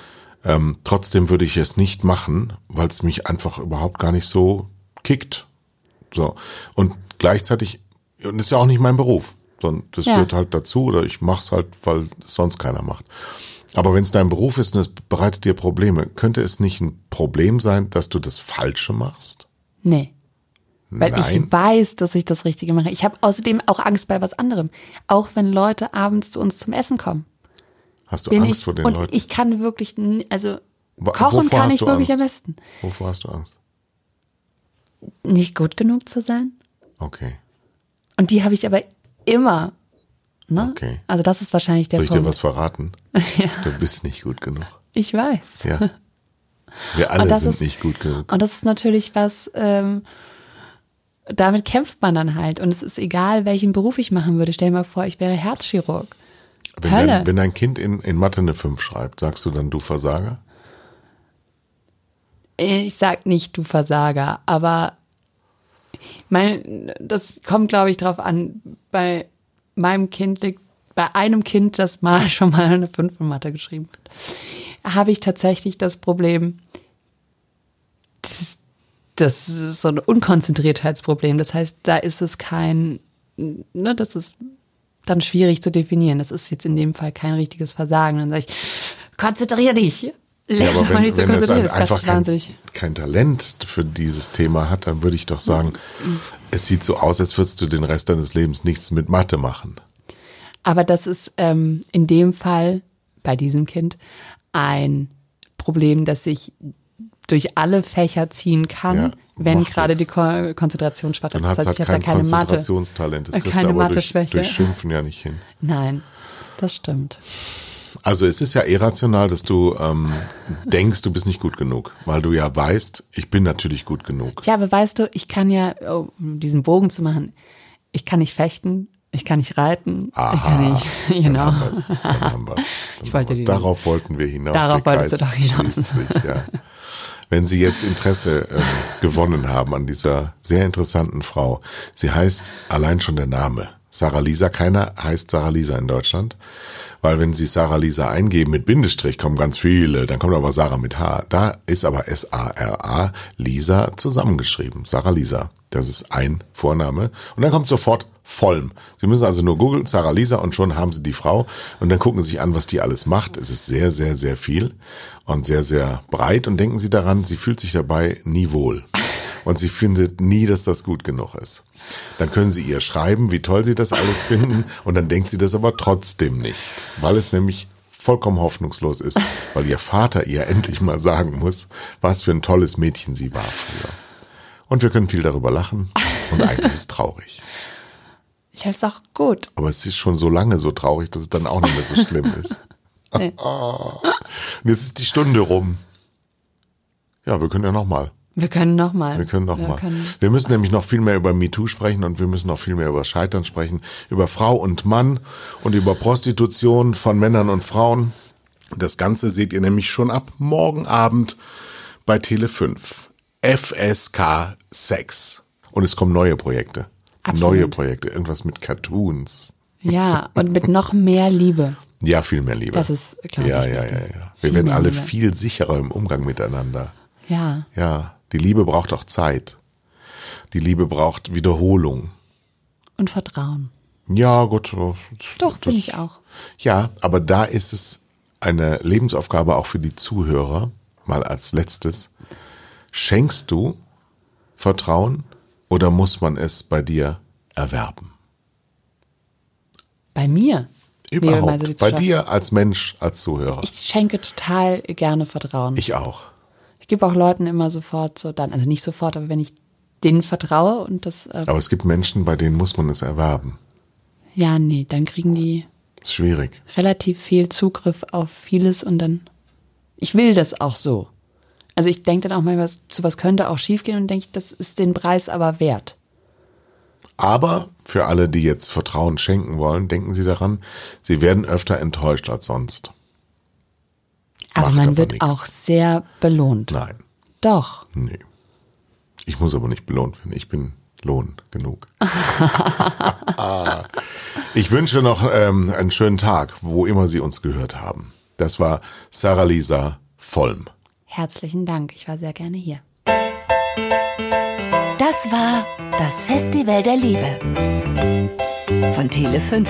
Ähm, trotzdem würde ich es nicht machen, weil es mich einfach überhaupt gar nicht so kickt. So. Und gleichzeitig, und das ist ja auch nicht mein Beruf, sondern das Ja. gehört halt dazu oder ich mache es halt, weil es sonst keiner macht. Aber wenn es dein Beruf ist und es bereitet dir Probleme, könnte es nicht ein Problem sein, dass du das Falsche machst? Nee. Weil Nein. ich weiß, dass ich das Richtige mache. Ich habe außerdem auch Angst bei was anderem. Auch wenn Leute abends zu uns zum Essen kommen. Hast du Bin Angst ich, vor den und Leuten? ich kann wirklich, also Wa- kochen kann ich wirklich Angst? am besten. Wovor hast du Angst? Nicht gut genug zu sein. Okay. Und die habe ich aber immer. Ne? Okay. Also das ist wahrscheinlich der Soll ich dir was verraten? Du bist nicht gut genug. Ich weiß. Ja. Wir alle sind ist- nicht gut genug. Und das ist natürlich was, ähm, damit kämpft man dann halt. Und es ist egal, welchen Beruf ich machen würde. Stell dir mal vor, ich wäre Herzchirurg. Wenn Hölle. dein, wenn dein Kind in, in Mathe eine 5 schreibt, sagst du dann, du Versager? Ich sag nicht, du Versager, aber mein, das kommt, glaube ich, drauf an. Bei meinem Kind liegt, bei einem Kind, das mal schon mal eine 5 in Mathe geschrieben hat, habe ich tatsächlich das Problem, das, das ist so ein Unkonzentriertheitsproblem. Das heißt, da ist es kein, ne, das ist dann schwierig zu definieren. Das ist jetzt in dem Fall kein richtiges Versagen. Dann sage ich, konzentrier dich. Lern aber mal wenn, nicht zu wenn es konzentrieren. ein, einfach kein, kein Talent für dieses Thema hat, dann würde ich doch sagen, es sieht so aus, als würdest du den Rest deines Lebens nichts mit Mathe machen. Aber das ist ähm, in dem Fall bei diesem Kind ein Problem, das sich durch alle Fächer ziehen kann, Ja, wenn gerade die. Ko Konzentration schwach ist. Dann Das heißt, halt ich habe da keine Mathe. Konzentrationstalent. Das kriegst du keine aber durch, Mathe-Schwäche. durch Schimpfen ja nicht hin. Nein, das stimmt. Also es ist ja irrational, dass du ähm, denkst, du bist nicht gut genug, weil du ja weißt, ich bin natürlich gut genug. Tja, aber weißt du, ich kann ja, oh, um diesen Bogen zu machen, ich kann nicht fechten, ich kann nicht reiten, ich kann Aha, nicht, dann genau. haben wir's, dann haben wir's, dann Ich haben wollte die- Darauf wollten wir hinaus. Darauf wolltest du doch hinaus. Sich, ja. Wenn Sie jetzt Interesse ähm, gewonnen haben an dieser sehr interessanten Frau, sie heißt allein schon der Name. Sarah Lisa, keiner heißt Sarah Lisa in Deutschland, weil wenn Sie Sarah Lisa eingeben mit Bindestrich, kommen ganz viele, dann kommt aber Sarah mit H. Da ist aber S-A-R-A, Lisa zusammengeschrieben. Sarah Lisa, das ist ein Vorname. Und dann kommt sofort Vollm. Sie müssen also nur googeln, Sarah Lisa, und schon haben Sie die Frau. Und dann gucken Sie sich an, was die alles macht. Es ist sehr, sehr, sehr viel und sehr, sehr breit. Und denken Sie daran, sie fühlt sich dabei nie wohl. Und sie findet nie, dass das gut genug ist. Dann können Sie ihr schreiben, wie toll Sie das alles finden. Und dann denkt sie das aber trotzdem nicht. Weil es nämlich vollkommen hoffnungslos ist. Weil ihr Vater ihr endlich mal sagen muss, was für ein tolles Mädchen sie war früher. Und wir können viel darüber lachen. Und eigentlich ist es traurig. Ich heiße auch gut. Aber es ist schon so lange so traurig, dass es dann auch nicht mehr so schlimm ist. Nee. Und jetzt ist die Stunde rum. Ja, wir können ja noch mal. Wir können noch mal. Wir können noch wir Wir müssen nämlich noch viel mehr über MeToo sprechen und wir müssen noch viel mehr über Scheitern sprechen, über Frau und Mann und über Prostitution von Männern und Frauen. Das Ganze seht ihr nämlich schon ab morgen Abend bei Tele 5. FSK 6. Und es kommen neue Projekte. Absolut. Neue Projekte. Irgendwas mit Cartoons. ja, und mit noch mehr Liebe. Ja, viel mehr Liebe. Das ist, glaub ja, ja, ja, wichtig. ja. Wir werden alle Liebe. viel sicherer im Umgang miteinander. Ja. Ja, die Liebe braucht auch Zeit. Die Liebe braucht Wiederholung. Und Vertrauen. Ja, gut. Doch, finde ich auch. Ja, aber da ist es eine Lebensaufgabe auch für die Zuhörer, mal als letztes. Schenkst du Vertrauen oder muss man es bei dir erwerben? Bei mir. Überhaupt. die Bei dir als Mensch, als Zuhörer. Ich schenke total gerne Vertrauen. Ich auch. Ich gebe auch Leuten immer sofort so dann, also nicht sofort, aber wenn ich denen vertraue und das, äh, Aber es gibt Menschen, bei denen muss man es erwerben. ja, nee, dann kriegen die Ist schwierig. relativ viel Zugriff auf vieles und dann, ich will das auch so. Also ich denke dann auch mal, was, sowas könnte auch schiefgehen und denke ich, das ist den Preis aber wert. Aber für alle, die jetzt Vertrauen schenken wollen, denken Sie daran, Sie werden öfter enttäuscht als sonst. Aber Macht man aber wird nix. auch sehr belohnt. Nein, Doch. nee. Ich muss aber nicht belohnt werden. Ich bin Lohn genug. ich wünsche noch ähm, einen schönen Tag, wo immer Sie uns gehört haben. Das war Sarah Lisa Vollm. Herzlichen Dank. Ich war sehr gerne hier. Das war das Festival der Liebe von Tele 5.